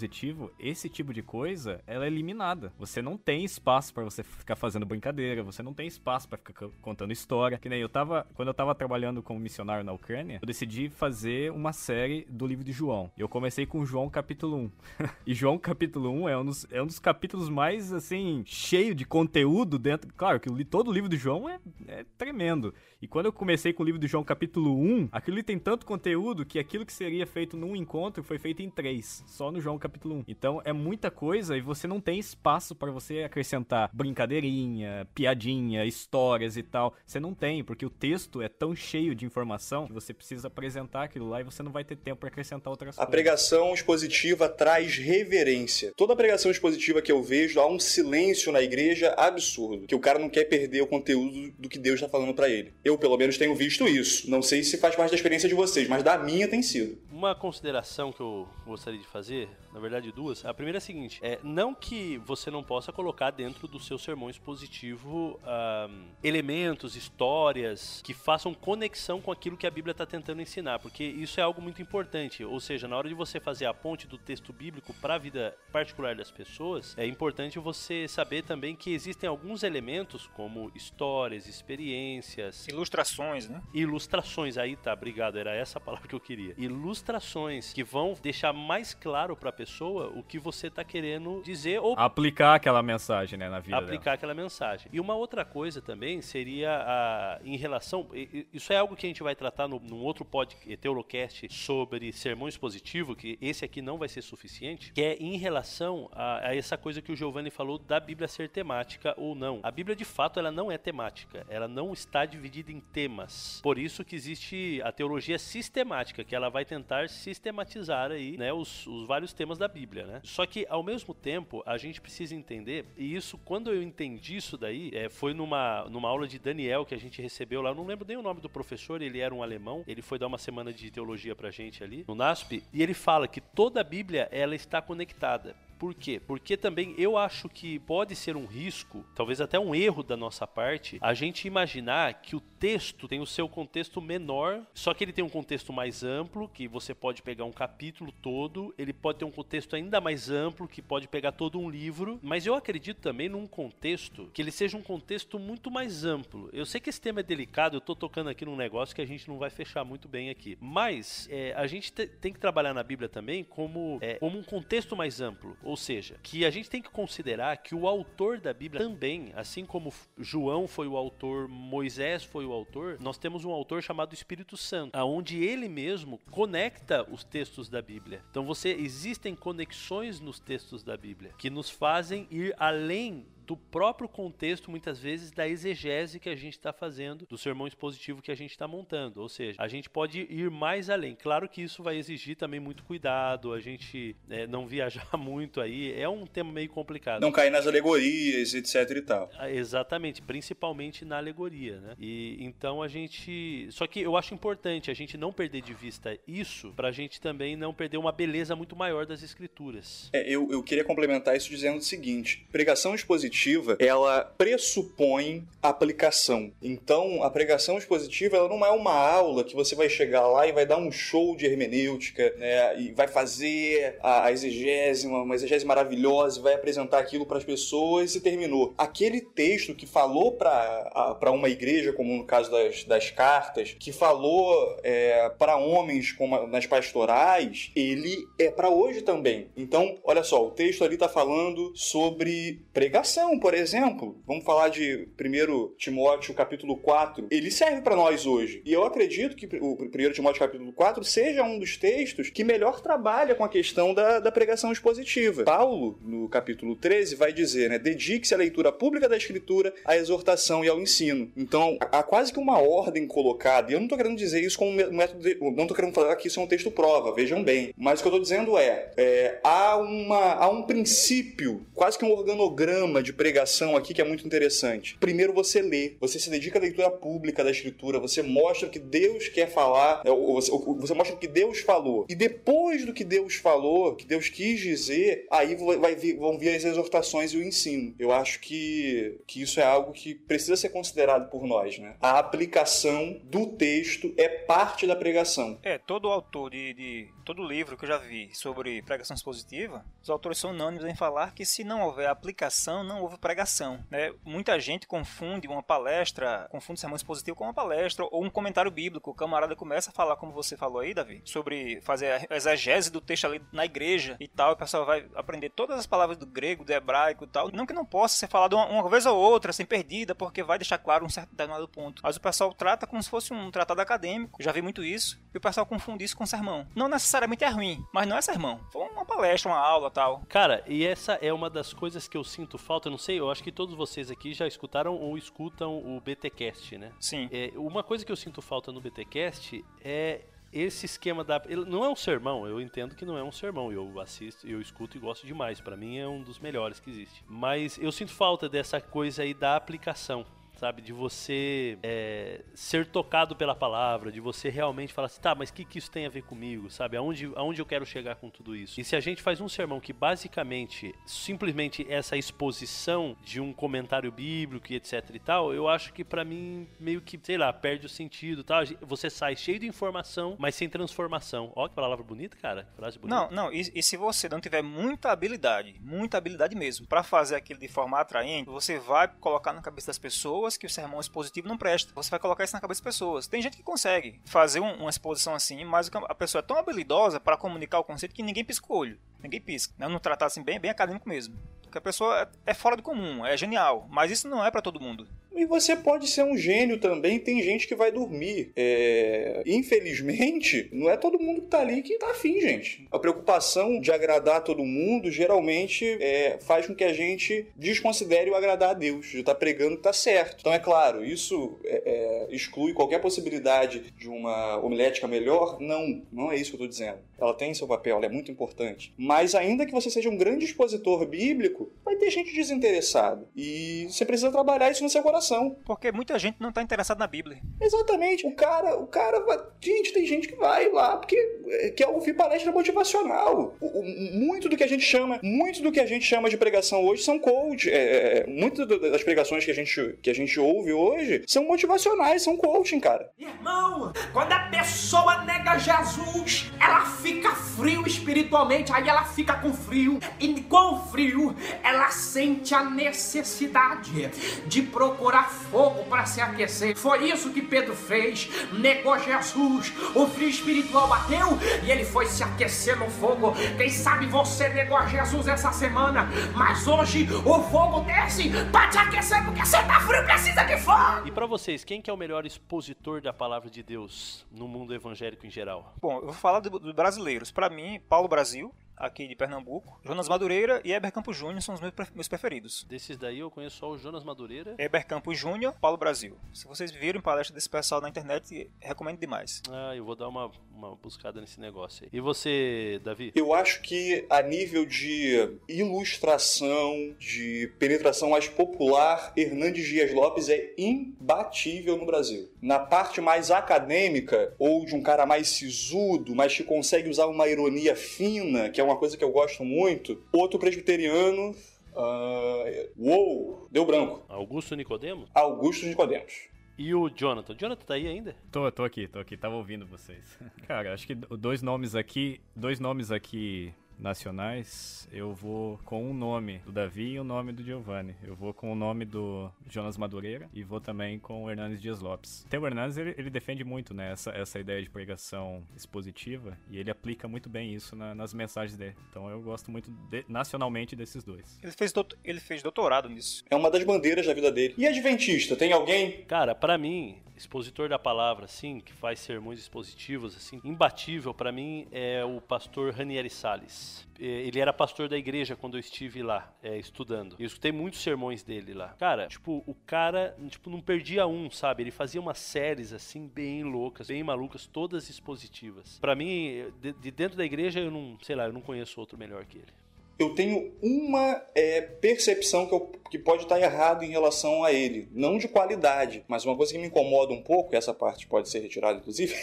esse tipo de coisa, ela é eliminada. Você não tem espaço para você ficar fazendo brincadeira, você não tem espaço para ficar contando história. Que nem eu tava, quando eu tava trabalhando como missionário na Ucrânia, eu decidi fazer uma série do livro de João. Eu comecei com João capítulo 1. *laughs* e João capítulo 1 é um dos, é um dos capítulos mais, assim, cheio de conteúdo dentro. Claro que todo o livro de João é, é tremendo. E quando eu comecei com o livro de João capítulo 1, aquilo tem tanto conteúdo que aquilo que seria feito num encontro foi feito em três, só no João capítulo 1. Então é muita coisa e você não tem espaço para você acrescentar brincadeirinha, piadinha, histórias e tal. Você não tem, porque o texto é tão cheio de informação que você precisa apresentar aquilo lá e você não vai ter tempo para acrescentar outras a coisas. A pregação expositiva traz reverência. Toda pregação expositiva que eu vejo há um silêncio na igreja absurdo, que o cara não quer perder o conteúdo do que Deus está falando para ele. Eu, pelo menos, tenho visto isso. Não sei se faz parte da experiência de vocês, mas da minha tem sido. Uma consideração que eu gostaria de fazer, na verdade duas. A primeira é a seguinte: é não que você não possa colocar dentro do seu sermão expositivo um, elementos, histórias que façam conexão com aquilo que a Bíblia está tentando ensinar, porque isso é algo muito importante. Ou seja, na hora de você fazer a ponte do texto bíblico para a vida particular das pessoas, é importante você saber também que existem alguns elementos como histórias, experiências, ilustrações, né? Ilustrações, aí tá, obrigado, era essa a palavra que eu queria. Ilustrações que vão deixar mais claro para a pessoa o que você tá querendo dizer ou aplicar aquela mensagem, né, na vida Aplicar dela. aquela mensagem. E uma outra coisa também seria a, em relação, isso é algo que a gente vai tratar no, num outro podcast, Teolocast sobre sermão expositivo, que esse aqui não vai ser suficiente, que é em relação a, a essa coisa que o Giovanni falou da Bíblia ser temática ou não. A Bíblia de fato ela não é temática, ela não está dividida em temas. Por isso que existe a teologia sistemática, que ela vai tentar sistematizar aí, né, os, os vários temas da Bíblia, né? Só que ao mesmo tempo a gente precisa entender e isso quando eu entendi isso daí é, foi numa numa aula de Daniel que a gente recebeu lá, eu não lembro nem o nome do professor, ele era um alemão, ele foi dar uma semana de teologia pra gente ali no NASP e ele fala que toda a Bíblia ela está conectada. Por quê? Porque também eu acho que pode ser um risco, talvez até um erro da nossa parte, a gente imaginar que o texto tem o seu contexto menor, só que ele tem um contexto mais amplo, que você pode pegar um capítulo todo, ele pode ter um contexto ainda mais amplo, que pode pegar todo um livro, mas eu acredito também num contexto que ele seja um contexto muito mais amplo. Eu sei que esse tema é delicado, eu tô tocando aqui num negócio que a gente não vai fechar muito bem aqui, mas é, a gente te, tem que trabalhar na Bíblia também como, é, como um contexto mais amplo. Ou seja, que a gente tem que considerar que o autor da Bíblia também, assim como João foi o autor, Moisés foi o autor, nós temos um autor chamado Espírito Santo, aonde ele mesmo conecta os textos da Bíblia. Então você existem conexões nos textos da Bíblia que nos fazem ir além do próprio contexto, muitas vezes, da exegese que a gente está fazendo, do sermão expositivo que a gente está montando. Ou seja, a gente pode ir mais além. Claro que isso vai exigir também muito cuidado, a gente é, não viajar *laughs* muito aí. É um tema meio complicado. Não cair nas alegorias, etc e tal. Ah, exatamente, principalmente na alegoria, né? E então a gente. Só que eu acho importante a gente não perder de vista isso, para a gente também não perder uma beleza muito maior das escrituras. É, eu, eu queria complementar isso dizendo o seguinte: pregação expositiva expositiva, ela pressupõe aplicação. Então, a pregação expositiva, ela não é uma aula que você vai chegar lá e vai dar um show de hermenêutica, né, e vai fazer a, a exegese, uma, exegese maravilhosa, vai apresentar aquilo para as pessoas e terminou. Aquele texto que falou para uma igreja, como no caso das, das cartas, que falou é, para homens como nas pastorais, ele é para hoje também. Então, olha só, o texto ali está falando sobre pregação por exemplo, vamos falar de 1 Timóteo capítulo 4, ele serve para nós hoje. E eu acredito que o 1 Timóteo capítulo 4 seja um dos textos que melhor trabalha com a questão da, da pregação expositiva. Paulo, no capítulo 13, vai dizer, né, dedique-se à leitura pública da escritura, à exortação e ao ensino. Então, há quase que uma ordem colocada, e eu não estou querendo dizer isso como método, de, não estou querendo falar que isso é um texto prova, vejam bem. Mas o que eu estou dizendo é, é há, uma, há um princípio, quase que um organograma de pregação aqui que é muito interessante. Primeiro você lê, você se dedica à leitura pública da escritura, você mostra o que Deus quer falar, é, você, você mostra o que Deus falou. E depois do que Deus falou, que Deus quis dizer, aí vai vir, vão vir as exortações e o ensino. Eu acho que, que isso é algo que precisa ser considerado por nós, né? A aplicação do texto é parte da pregação. É, todo autor de, de todo livro que eu já vi sobre pregação expositiva, os autores são unânimes em falar que se não houver aplicação, não houve pregação. Né? Muita gente confunde uma palestra, confunde sermão expositivo com uma palestra ou um comentário bíblico. O camarada começa a falar, como você falou aí, Davi, sobre fazer a exegese do texto ali na igreja e tal. E o pessoal vai aprender todas as palavras do grego, do hebraico e tal. Não que não possa ser falado uma, uma vez ou outra, sem perdida, porque vai deixar claro um certo determinado ponto. Mas o pessoal trata como se fosse um tratado acadêmico. Já vi muito isso. E o pessoal confunde isso com sermão. Não necessariamente é ruim, mas não é sermão. Foi uma palestra, uma aula tal. Cara, e essa é uma das coisas que eu sinto falta. Eu não sei, eu acho que todos vocês aqui já escutaram ou escutam o BTcast, né? Sim. É, uma coisa que eu sinto falta no BTcast é esse esquema da não é um sermão, eu entendo que não é um sermão, eu assisto, eu escuto e gosto demais, para mim é um dos melhores que existe. Mas eu sinto falta dessa coisa aí da aplicação sabe? De você é, ser tocado pela palavra, de você realmente falar assim, tá, mas o que, que isso tem a ver comigo, sabe? Aonde, aonde eu quero chegar com tudo isso? E se a gente faz um sermão que basicamente, simplesmente essa exposição de um comentário bíblico e etc e tal, eu acho que para mim meio que, sei lá, perde o sentido, tá? Você sai cheio de informação, mas sem transformação. Ó, que palavra bonita, cara. Frase bonita. Não, não, e, e se você não tiver muita habilidade, muita habilidade mesmo, para fazer aquilo de forma atraente, você vai colocar na cabeça das pessoas pessoas que o sermão expositivo não presta. Você vai colocar isso na cabeça das pessoas. Tem gente que consegue fazer um, uma exposição assim, mas a pessoa é tão habilidosa para comunicar o conceito que ninguém pisca o olho. Ninguém pisca. Né? Não tratar assim bem, bem acadêmico mesmo. Porque a pessoa é, é fora do comum, é genial. Mas isso não é para todo mundo. E você pode ser um gênio também, tem gente que vai dormir. É... Infelizmente, não é todo mundo que tá ali que tá afim, gente. A preocupação de agradar todo mundo geralmente é... faz com que a gente desconsidere o agradar a Deus, de estar tá pregando que tá certo. Então, é claro, isso é, é... exclui qualquer possibilidade de uma homilética melhor? Não, não é isso que eu tô dizendo. Ela tem seu papel, ela é muito importante. Mas ainda que você seja um grande expositor bíblico, vai ter gente desinteressada. E você precisa trabalhar isso no seu coração porque muita gente não está interessada na Bíblia. Exatamente. O cara, o cara vai... Gente, tem gente que vai lá porque é, quer ouvir palestra motivacional. O, o, muito do que a gente chama, muito do que a gente chama de pregação hoje são coach. É, é, é muitas das pregações que a, gente, que a gente ouve hoje são motivacionais, são coaching, cara. Irmão, quando a pessoa nega Jesus, ela fica frio espiritualmente, aí ela fica com frio. E com frio, ela sente a necessidade de procurar procurar fogo para se aquecer. Foi isso que Pedro fez. Negou Jesus. O frio espiritual bateu e ele foi se aquecer no fogo. Quem sabe você negou a Jesus essa semana, mas hoje o fogo desce pra te aquecer porque você tá frio, precisa de fogo. E pra vocês, quem que é o melhor expositor da palavra de Deus no mundo evangélico em geral? Bom, eu vou falar dos brasileiros. Pra mim, Paulo Brasil, aqui de Pernambuco. Jonas Madureira e Eber Campos Júnior são os meus, meus preferidos. Desses daí eu conheço só o Jonas Madureira. Eber Campos Júnior, Paulo Brasil. Se vocês viram palestra desse pessoal na internet, recomendo demais. Ah, eu vou dar uma, uma buscada nesse negócio aí. E você, Davi? Eu acho que a nível de ilustração, de penetração mais popular, Hernandes Dias Lopes é imbatível no Brasil. Na parte mais acadêmica, ou de um cara mais sisudo, mas que consegue usar uma ironia fina, que é uma coisa que eu gosto muito. Outro presbiteriano. Uh, uou! Deu branco. Augusto Nicodemo? Augusto Nicodemos. E o Jonathan? Jonathan tá aí ainda? Tô, tô aqui, tô aqui, tava ouvindo vocês. *laughs* Cara, acho que dois nomes aqui, dois nomes aqui nacionais, eu vou com um nome do Davi e o um nome do Giovanni. Eu vou com o nome do Jonas Madureira e vou também com o Hernandes Dias Lopes. Tem o Hernandes, ele, ele, defende muito né, essa, essa ideia de pregação expositiva e ele aplica muito bem isso na, nas mensagens dele. Então eu gosto muito de, nacionalmente desses dois. Ele fez, ele fez doutorado nisso. É uma das bandeiras da vida dele. E Adventista, tem alguém? Cara, para mim, expositor da palavra, assim, que faz sermões expositivos, assim, imbatível para mim é o pastor Ranieri Salles. É, ele era pastor da igreja quando eu estive lá, é, estudando. Eu escutei muitos sermões dele lá. Cara, tipo, o cara, tipo, não perdia um, sabe? Ele fazia umas séries, assim, bem loucas, bem malucas, todas expositivas. Para mim, de, de dentro da igreja, eu não, sei lá, eu não conheço outro melhor que ele eu tenho uma é, percepção que, eu, que pode estar errado em relação a ele. Não de qualidade, mas uma coisa que me incomoda um pouco, e essa parte pode ser retirada, inclusive,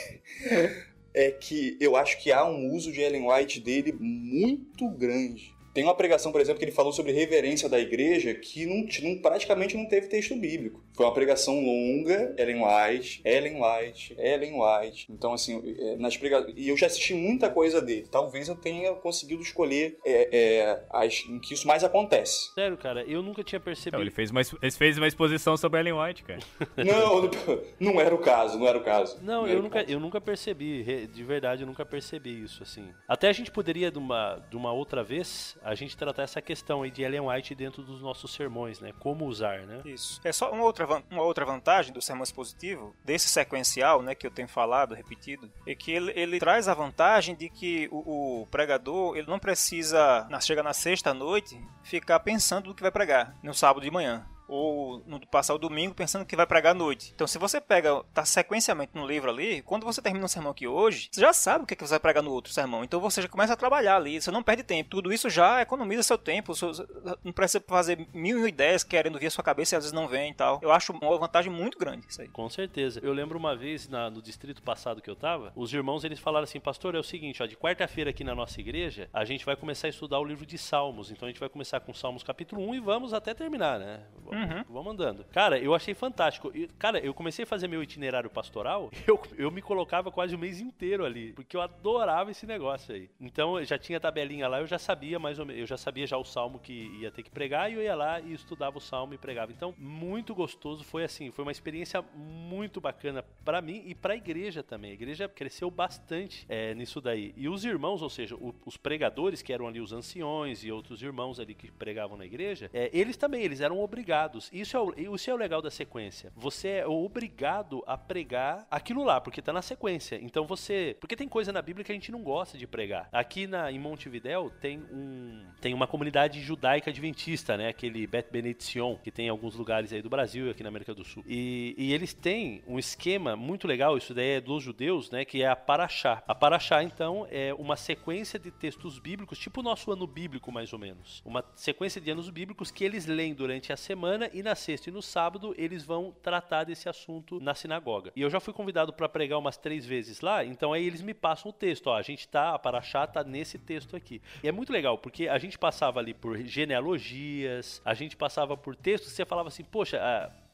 *laughs* é que eu acho que há um uso de Ellen White dele muito grande. Tem uma pregação, por exemplo, que ele falou sobre reverência da igreja que não, não, praticamente não teve texto bíblico. Foi uma pregação longa, Ellen White, Ellen White, Ellen White. Então, assim, é, nas prega... e eu já assisti muita coisa dele. Talvez eu tenha conseguido escolher é, é, as, em que isso mais acontece. Sério, cara, eu nunca tinha percebido. Não, ele, fez uma, ele fez uma exposição sobre Ellen White, cara. *laughs* não, não era o caso, não era o caso. Não, não eu, nunca, eu nunca percebi, de verdade, eu nunca percebi isso, assim. Até a gente poderia, de uma, de uma outra vez, a gente tratar essa questão aí de Ellen White dentro dos nossos sermões, né? Como usar, né? Isso. É só uma outra, uma outra vantagem do sermão expositivo, desse sequencial, né, que eu tenho falado, repetido, é que ele, ele traz a vantagem de que o, o pregador, ele não precisa, na, chega na sexta noite, ficar pensando no que vai pregar no sábado de manhã ou no passar o domingo pensando que vai pregar à noite. Então, se você pega, tá sequencialmente no livro ali, quando você termina um sermão aqui hoje, você já sabe o que, é que você vai pregar no outro sermão. Então, você já começa a trabalhar ali, você não perde tempo. Tudo isso já economiza seu tempo, não precisa fazer mil ideias querendo vir a sua cabeça e às vezes não vem e tal. Eu acho uma vantagem muito grande isso aí. Com certeza. Eu lembro uma vez na, no distrito passado que eu tava, os irmãos eles falaram assim, pastor, é o seguinte, ó, de quarta-feira aqui na nossa igreja, a gente vai começar a estudar o livro de Salmos. Então, a gente vai começar com Salmos capítulo 1 e vamos até terminar, né? Uhum. Vamos andando. Cara, eu achei fantástico. Cara, eu comecei a fazer meu itinerário pastoral, *laughs* eu, eu me colocava quase o mês inteiro ali, porque eu adorava esse negócio aí. Então, já tinha tabelinha lá, eu já sabia mais ou menos, eu já sabia já o salmo que ia ter que pregar e eu ia lá e estudava o salmo e pregava. Então, muito gostoso, foi assim, foi uma experiência muito bacana para mim e para a igreja também. A igreja cresceu bastante é, nisso daí. E os irmãos, ou seja, o, os pregadores que eram ali os anciões e outros irmãos ali que pregavam na igreja, é, eles também, eles eram obrigados. Isso é o, isso é o legal da sequência. Você é obrigado a pregar aquilo lá, porque tá na sequência. Então você. Porque tem coisa na Bíblia que a gente não gosta de pregar. Aqui na, em Montevidéu tem um. Tem uma comunidade judaica adventista, né? Aquele Bet Benediction, que tem em alguns lugares aí do Brasil e aqui na América do Sul. E, e eles têm um esquema muito legal, isso daí é dos judeus, né? Que é a Paraxá. A Paraxá, então, é uma sequência de textos bíblicos, tipo o nosso ano bíblico, mais ou menos. Uma sequência de anos bíblicos que eles leem durante a semana e na sexta e no sábado eles vão tratar desse assunto na sinagoga. E eu já fui convidado para pregar umas três vezes lá, então aí eles me passam o texto, ó, a gente tá, a Paraxá tá nesse texto aqui. E é muito legal, porque a gente passava ali por genealogias, a gente passava por textos, você falava assim, poxa,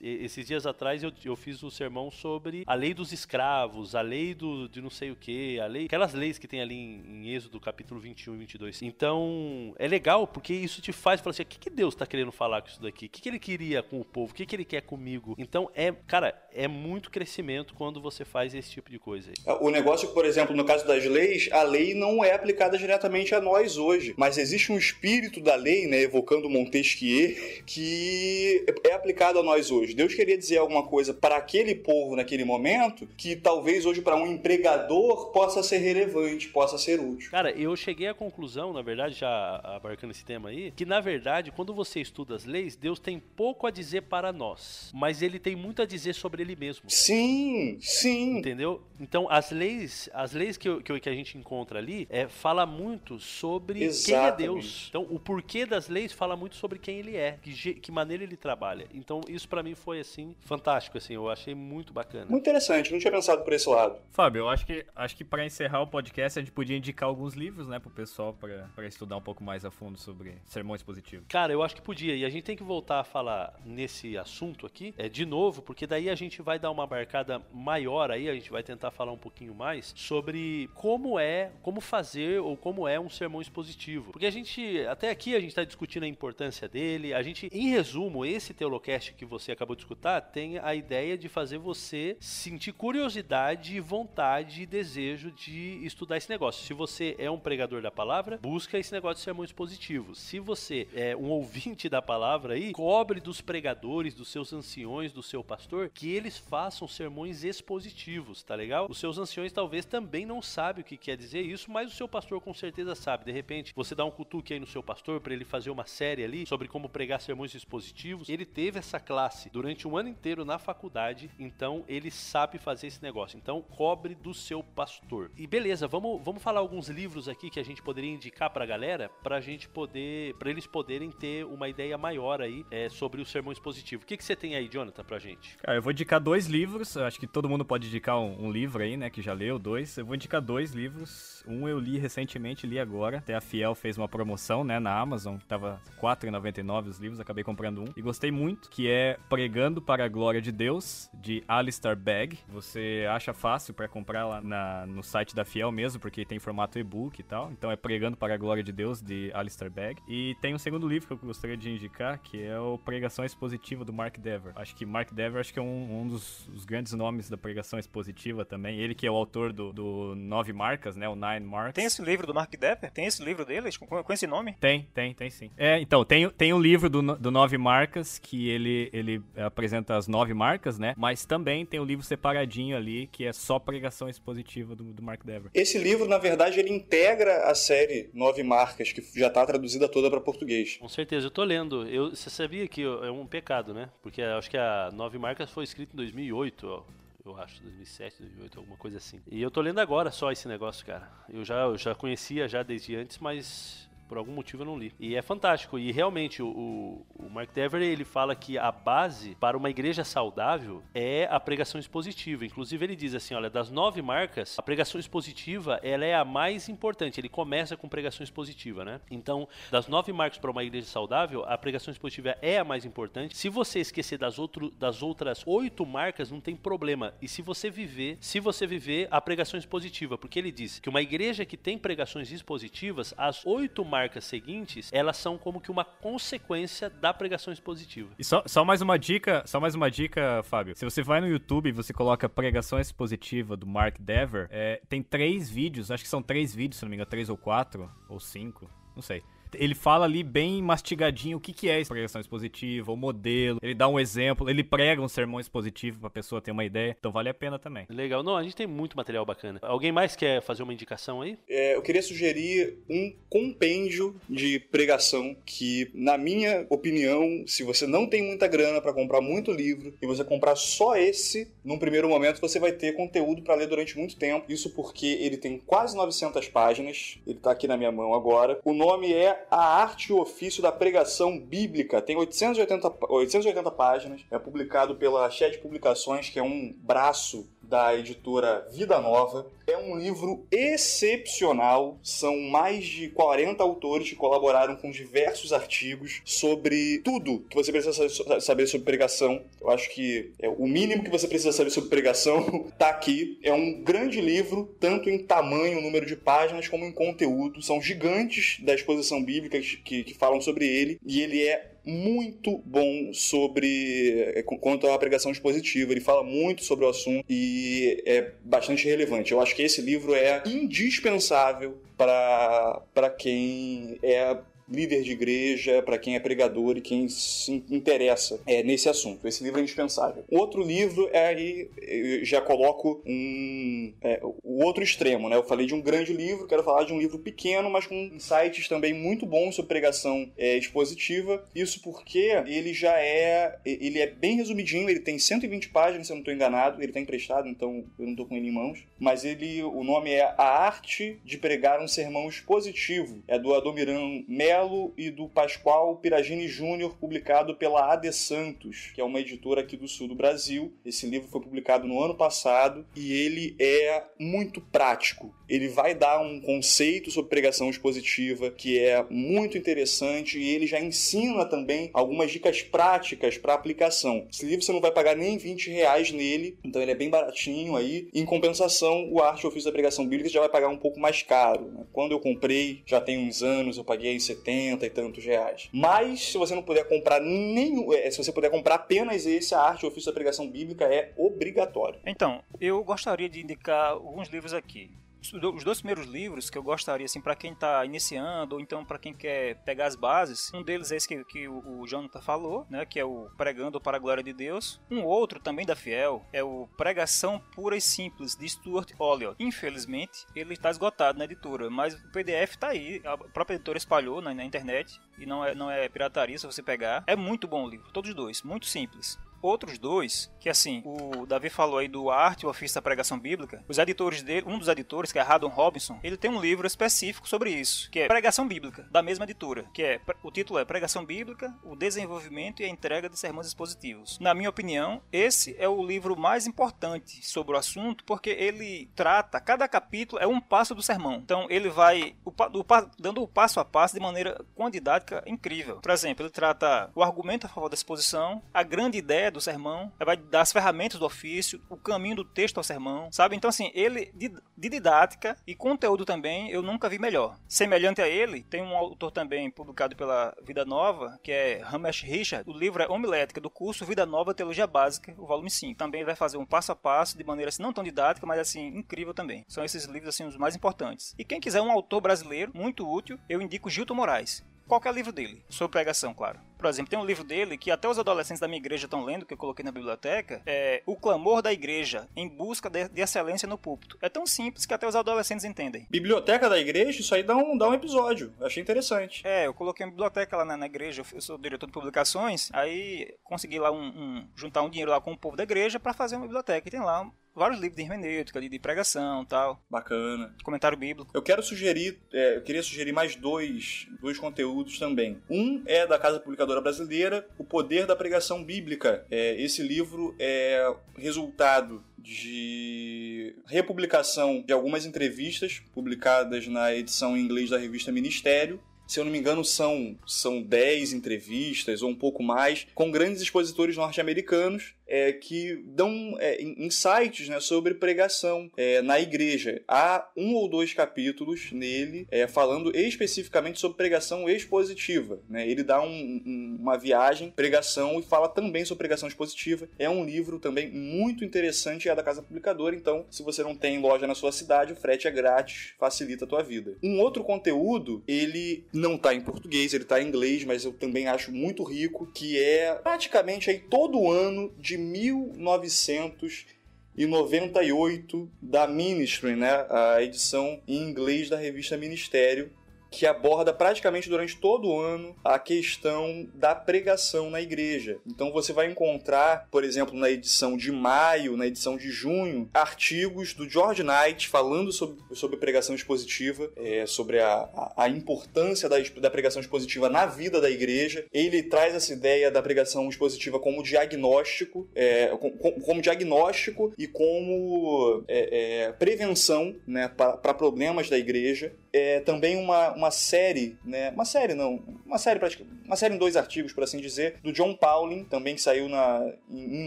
esses dias atrás eu, eu fiz um sermão sobre a lei dos escravos, a lei do, de não sei o que, a lei, aquelas leis que tem ali em, em Êxodo capítulo 21 e 22. Então, é legal porque isso te faz falar assim, o que, que Deus está querendo falar com isso daqui? O que, que ele queria com o povo? O que, que ele quer comigo? Então, é, cara, é muito crescimento quando você faz esse tipo de coisa. Aí. O negócio, por exemplo, no caso das leis, a lei não é aplicada diretamente a nós hoje, mas existe um espírito da lei, né, evocando Montesquieu, que é aplicado a nós hoje. Deus queria dizer alguma coisa para aquele povo naquele momento que talvez hoje para um empregador possa ser relevante, possa ser útil. Cara, eu cheguei à conclusão, na verdade, já abarcando esse tema aí, que na verdade, quando você estuda as leis, Deus tem pouco a dizer para nós, mas ele tem muito a dizer sobre ele mesmo. Sim, sim. Entendeu? Então, as leis, as leis que, que, que a gente encontra ali, é, fala muito sobre Exatamente. quem é Deus. Então, o porquê das leis fala muito sobre quem ele é, que, que maneira ele trabalha. Então, isso para mim foi assim fantástico, assim, eu achei muito bacana. Muito interessante, não tinha pensado por esse lado. Fábio, eu acho que acho que para encerrar o podcast a gente podia indicar alguns livros, né, pro pessoal para estudar um pouco mais a fundo sobre sermões positivos. Cara, eu acho que podia e a gente tem que voltar a falar nesse assunto aqui, é de novo, porque daí a gente vai dar uma marcada maior aí, a gente vai tentar falar um pouquinho mais sobre como é, como fazer ou como é um sermão expositivo. Porque a gente até aqui a gente está discutindo a importância dele, a gente em resumo, esse Teolocast que você acabou de escutar tem a ideia de fazer você sentir curiosidade, vontade e desejo de estudar esse negócio. Se você é um pregador da palavra, busca esse negócio de sermões positivos. Se você é um ouvinte da palavra aí, cobre dos pregadores, dos seus anciões, do seu pastor, que eles façam sermões expositivos, tá legal? Os seus anciões talvez também não sabem o que quer dizer isso, mas o seu pastor com certeza sabe. De repente, você dá um cutuque aí no seu pastor para ele fazer uma série ali sobre como pregar sermões expositivos. Ele teve essa classe durante um ano inteiro na faculdade, então ele sabe fazer esse negócio. Então, cobre do seu pastor. E beleza, vamos, vamos falar alguns livros aqui que a gente poderia indicar pra galera, pra gente poder, para eles poderem ter uma ideia maior aí é, sobre o sermão expositivo. O que, que você tem aí, Jonathan, pra gente? Cara, eu vou indicar dois livros, acho que todo mundo pode indicar um, um livro aí, né, que já leu, dois. Eu vou indicar dois livros. Um eu li recentemente, li agora. Até a Fiel fez uma promoção, né, na Amazon, tava R$4,99 os livros, acabei comprando um. E gostei muito, que é Pregando para a Glória de Deus, de Alistair Begg. Você acha fácil para comprar lá na, no site da Fiel mesmo, porque tem formato e-book e tal. Então é Pregando para a Glória de Deus, de Alistair Begg. E tem um segundo livro que eu gostaria de indicar, que é o Pregação Expositiva do Mark Dever. Acho que Mark Dever acho que é um, um dos, dos, grandes nomes da pregação expositiva também. Ele que é o autor do, do Nove Marcas, né? O Nine Marks. Tem esse livro do Mark Dever? Tem esse livro dele com, com esse nome? Tem, tem, tem sim. É, então, tem, tem um livro do, do Nove Marcas que ele, ele apresenta as nove marcas, né? Mas também tem o um livro separadinho ali que é só pregação expositiva do, do Mark Dever. Esse livro, na verdade, ele integra a série Nove Marcas, que já está traduzida toda para português. Com certeza, eu tô lendo. Eu, você sabia que é um pecado, né? Porque acho que a Nove Marcas foi escrita em 2008, ó eu acho, 2007, 2008, alguma coisa assim. E eu tô lendo agora só esse negócio, cara. Eu já, eu já conhecia já desde antes, mas por algum motivo eu não li. E é fantástico. E realmente, o, o Mark Dever, ele fala que a base para uma igreja saudável é a pregação expositiva. Inclusive, ele diz assim, olha, das nove marcas, a pregação expositiva, ela é a mais importante. Ele começa com pregação expositiva, né? Então, das nove marcas para uma igreja saudável, a pregação expositiva é a mais importante. Se você esquecer das, outro, das outras oito marcas, não tem problema. E se você viver, se você viver a pregação expositiva, porque ele diz que uma igreja que tem pregações expositivas, as oito marcas seguintes, elas são como que uma consequência da pregação expositiva. E só, só mais uma dica, só mais uma dica, Fábio. Se você vai no YouTube e você coloca pregação expositiva do Mark Dever, é, tem três vídeos, acho que são três vídeos, se não me engano, três ou quatro, ou cinco, não sei ele fala ali bem mastigadinho o que, que é essa pregação expositiva, o modelo, ele dá um exemplo, ele prega um sermão expositivo pra pessoa ter uma ideia, então vale a pena também. Legal, não, a gente tem muito material bacana. Alguém mais quer fazer uma indicação aí? É, eu queria sugerir um compêndio de pregação que, na minha opinião, se você não tem muita grana para comprar muito livro e você comprar só esse, num primeiro momento você vai ter conteúdo para ler durante muito tempo. Isso porque ele tem quase 900 páginas, ele tá aqui na minha mão agora. O nome é a Arte e o Ofício da Pregação Bíblica. Tem 880, 880 páginas. É publicado pela Chat Publicações, que é um braço da editora Vida Nova. É um livro excepcional. São mais de 40 autores que colaboraram com diversos artigos sobre tudo que você precisa saber sobre pregação. Eu acho que é o mínimo que você precisa saber sobre pregação *laughs* tá aqui. É um grande livro, tanto em tamanho, número de páginas, como em conteúdo. São gigantes da exposição bíblica que, que falam sobre ele. E ele é muito bom sobre é, quanto à pregação expositiva. Ele fala muito sobre o assunto e é bastante relevante. Eu acho que esse livro é indispensável para quem é líder de igreja, para quem é pregador e quem se interessa é, nesse assunto. Esse livro é indispensável. Outro livro é aí, eu já coloco um, é, o outro extremo, né? Eu falei de um grande livro, quero falar de um livro pequeno, mas com insights também muito bons sobre pregação é, expositiva. Isso porque ele já é, ele é bem resumidinho, ele tem 120 páginas, se eu não estou enganado, ele está emprestado, então eu não estou com ele em mãos, mas ele, o nome é A Arte de Pregar um Sermão Expositivo. É do Adomiran Mel Melo e do Pascoal Piragini Júnior, publicado pela AD Santos, que é uma editora aqui do sul do Brasil. Esse livro foi publicado no ano passado e ele é muito prático. Ele vai dar um conceito sobre pregação expositiva que é muito interessante e ele já ensina também algumas dicas práticas para aplicação. Esse livro você não vai pagar nem 20 reais nele, então ele é bem baratinho aí. Em compensação, o Arte Ofício da Pregação Bíblica já vai pagar um pouco mais caro. Né? Quando eu comprei, já tem uns anos, eu paguei 70 e tantos reais. Mas se você não puder comprar nenhum, é, se você puder comprar apenas esse, a Arte Ofício da Pregação Bíblica é obrigatório. Então, eu gostaria de indicar alguns livros aqui os dois primeiros livros que eu gostaria, assim, para quem está iniciando, ou então para quem quer pegar as bases, um deles é esse que, que o, o Jonathan falou, né, que é o Pregando para a Glória de Deus. Um outro, também da Fiel, é o Pregação Pura e Simples, de Stuart Olliott. Infelizmente, ele está esgotado na editora, mas o PDF está aí, a própria editora espalhou na, na internet, e não é, não é pirataria se você pegar. É muito bom o livro, todos os dois, muito simples outros dois, que assim, o Davi falou aí do Arte o Ofício da Pregação Bíblica, os editores dele, um dos editores, que é Haddon Robinson, ele tem um livro específico sobre isso, que é Pregação Bíblica, da mesma editora, que é, o título é Pregação Bíblica, o desenvolvimento e a entrega de sermões expositivos. Na minha opinião, esse é o livro mais importante sobre o assunto, porque ele trata, cada capítulo é um passo do sermão. Então ele vai o, o, dando o passo a passo de maneira didática incrível. Por exemplo, ele trata o argumento a favor da exposição, a grande ideia do sermão, vai dar as ferramentas do ofício, o caminho do texto ao sermão, sabe? Então, assim, ele, de, didática e conteúdo também, eu nunca vi melhor. Semelhante a ele, tem um autor também publicado pela Vida Nova, que é Ramesh Richard. O livro é Homilética, do curso Vida Nova Teologia Básica, o volume 5. Também vai fazer um passo a passo, de maneira assim, não tão didática, mas assim, incrível também. São esses livros, assim, os mais importantes. E quem quiser um autor brasileiro, muito útil, eu indico Gilton Moraes qualquer livro dele, sobre pregação, claro. Por exemplo, tem um livro dele que até os adolescentes da minha igreja estão lendo, que eu coloquei na biblioteca, é O Clamor da Igreja, em busca de, de, excelência no púlpito. É tão simples que até os adolescentes entendem. Biblioteca da igreja? Isso aí dá um, dá um episódio. Achei interessante. É, eu coloquei uma biblioteca lá na, na igreja, eu sou diretor de publicações, aí consegui lá um, um juntar um dinheiro lá com o povo da igreja para fazer uma biblioteca. E tem lá vários livros de hermenêutica, de pregação tal. Bacana. Comentário bíblico. Eu quero sugerir, é, eu queria sugerir mais dois, dois conteúdos também. Um é da Casa Publicadora Brasileira, O Poder da Pregação Bíblica. É, esse livro é resultado de republicação de algumas entrevistas publicadas na edição em inglês da revista Ministério se eu não me engano, são, são 10 entrevistas ou um pouco mais, com grandes expositores norte-americanos é, que dão é, insights né, sobre pregação é, na igreja. Há um ou dois capítulos nele é, falando especificamente sobre pregação expositiva. Né? Ele dá um, um, uma viagem, pregação, e fala também sobre pregação expositiva. É um livro também muito interessante, é da Casa Publicadora, então se você não tem loja na sua cidade, o frete é grátis, facilita a tua vida. Um outro conteúdo, ele não está em português, ele está em inglês, mas eu também acho muito rico, que é praticamente aí todo ano de de 1998 da Ministry, né? A edição em inglês da revista Ministério, que aborda praticamente durante todo o ano a questão da pregação na igreja. Então você vai encontrar, por exemplo, na edição de maio, na edição de junho, artigos do George Knight falando sobre, sobre pregação expositiva, é, sobre a, a, a importância da, da pregação expositiva na vida da igreja. Ele traz essa ideia da pregação expositiva como diagnóstico, é, como, como, diagnóstico e como é, é prevenção né, para problemas da igreja é, também uma, uma série, né? Uma série não, uma série uma série em dois artigos, por assim dizer, do John Pauling, também que saiu na, em, em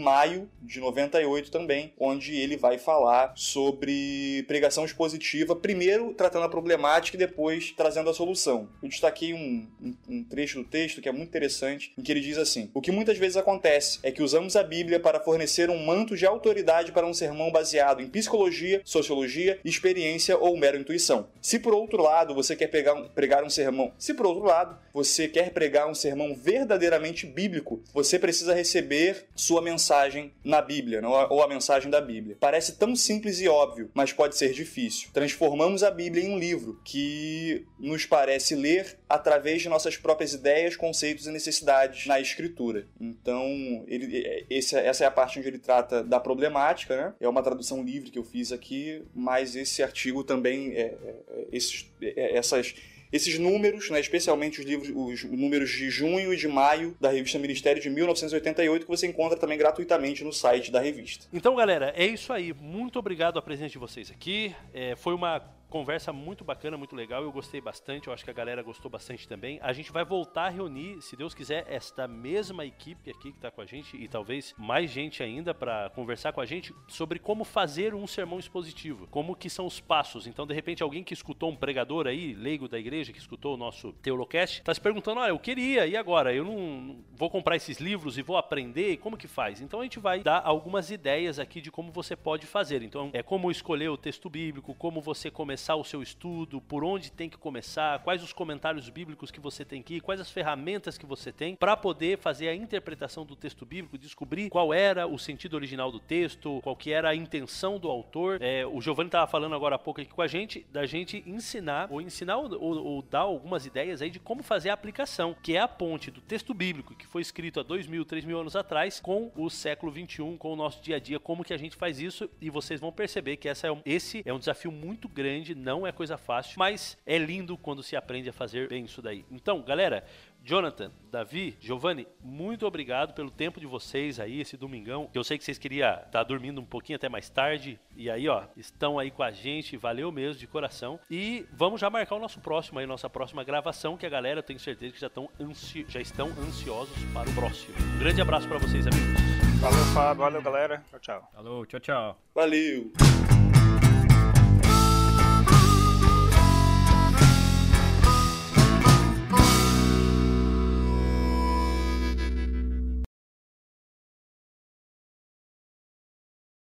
maio de 98 também, onde ele vai falar sobre pregação expositiva, primeiro tratando a problemática e depois trazendo a solução. Eu destaquei um, um, um trecho do texto que é muito interessante, em que ele diz assim: O que muitas vezes acontece é que usamos a Bíblia para fornecer um manto de autoridade para um sermão baseado em psicologia, sociologia, experiência ou mera intuição. Se por outro outro lado você quer pegar, pregar um sermão, se por outro lado você quer pregar um sermão verdadeiramente bíblico, você precisa receber sua mensagem na Bíblia, ou a mensagem da Bíblia. Parece tão simples e óbvio, mas pode ser difícil. Transformamos a Bíblia em um livro que nos parece ler através de nossas próprias ideias, conceitos e necessidades na escritura. Então, ele, esse, essa é a parte onde ele trata da problemática, né? É uma tradução livre que eu fiz aqui, mas esse artigo também, é, é, esses é, essas esses números, né, especialmente os livros, os números de junho e de maio da revista Ministério de 1988, que você encontra também gratuitamente no site da revista. Então, galera, é isso aí. Muito obrigado a presença de vocês aqui. É, foi uma Conversa muito bacana, muito legal. Eu gostei bastante. Eu acho que a galera gostou bastante também. A gente vai voltar a reunir, se Deus quiser, esta mesma equipe aqui que está com a gente e talvez mais gente ainda para conversar com a gente sobre como fazer um sermão expositivo, como que são os passos. Então, de repente, alguém que escutou um pregador aí, leigo da igreja, que escutou o nosso Teolocast, está se perguntando: olha, eu queria, e agora? Eu não vou comprar esses livros e vou aprender, como que faz? Então, a gente vai dar algumas ideias aqui de como você pode fazer. Então, é como escolher o texto bíblico, como você começar começar o seu estudo, por onde tem que começar, quais os comentários bíblicos que você tem que ir, quais as ferramentas que você tem para poder fazer a interpretação do texto bíblico, descobrir qual era o sentido original do texto, qual que era a intenção do autor. É, o Giovanni estava falando agora há pouco aqui com a gente, da gente ensinar, ou ensinar ou, ou, ou, dar algumas ideias aí de como fazer a aplicação, que é a ponte do texto bíblico que foi escrito há dois mil, três mil anos atrás, com o século 21, com o nosso dia a dia, como que a gente faz isso, e vocês vão perceber que essa é um, esse é um desafio muito grande não é coisa fácil, mas é lindo quando se aprende a fazer bem isso daí. Então, galera, Jonathan, Davi, Giovanni, muito obrigado pelo tempo de vocês aí esse domingão. Eu sei que vocês queriam estar tá dormindo um pouquinho até mais tarde e aí, ó, estão aí com a gente, valeu mesmo de coração. E vamos já marcar o nosso próximo aí, nossa próxima gravação, que a galera eu tenho certeza que já estão ansi já estão ansiosos para o próximo. Um grande abraço para vocês, amigos. Valeu, Fábio, valeu, galera. Tchau, tchau. Falou, tchau, tchau. Valeu.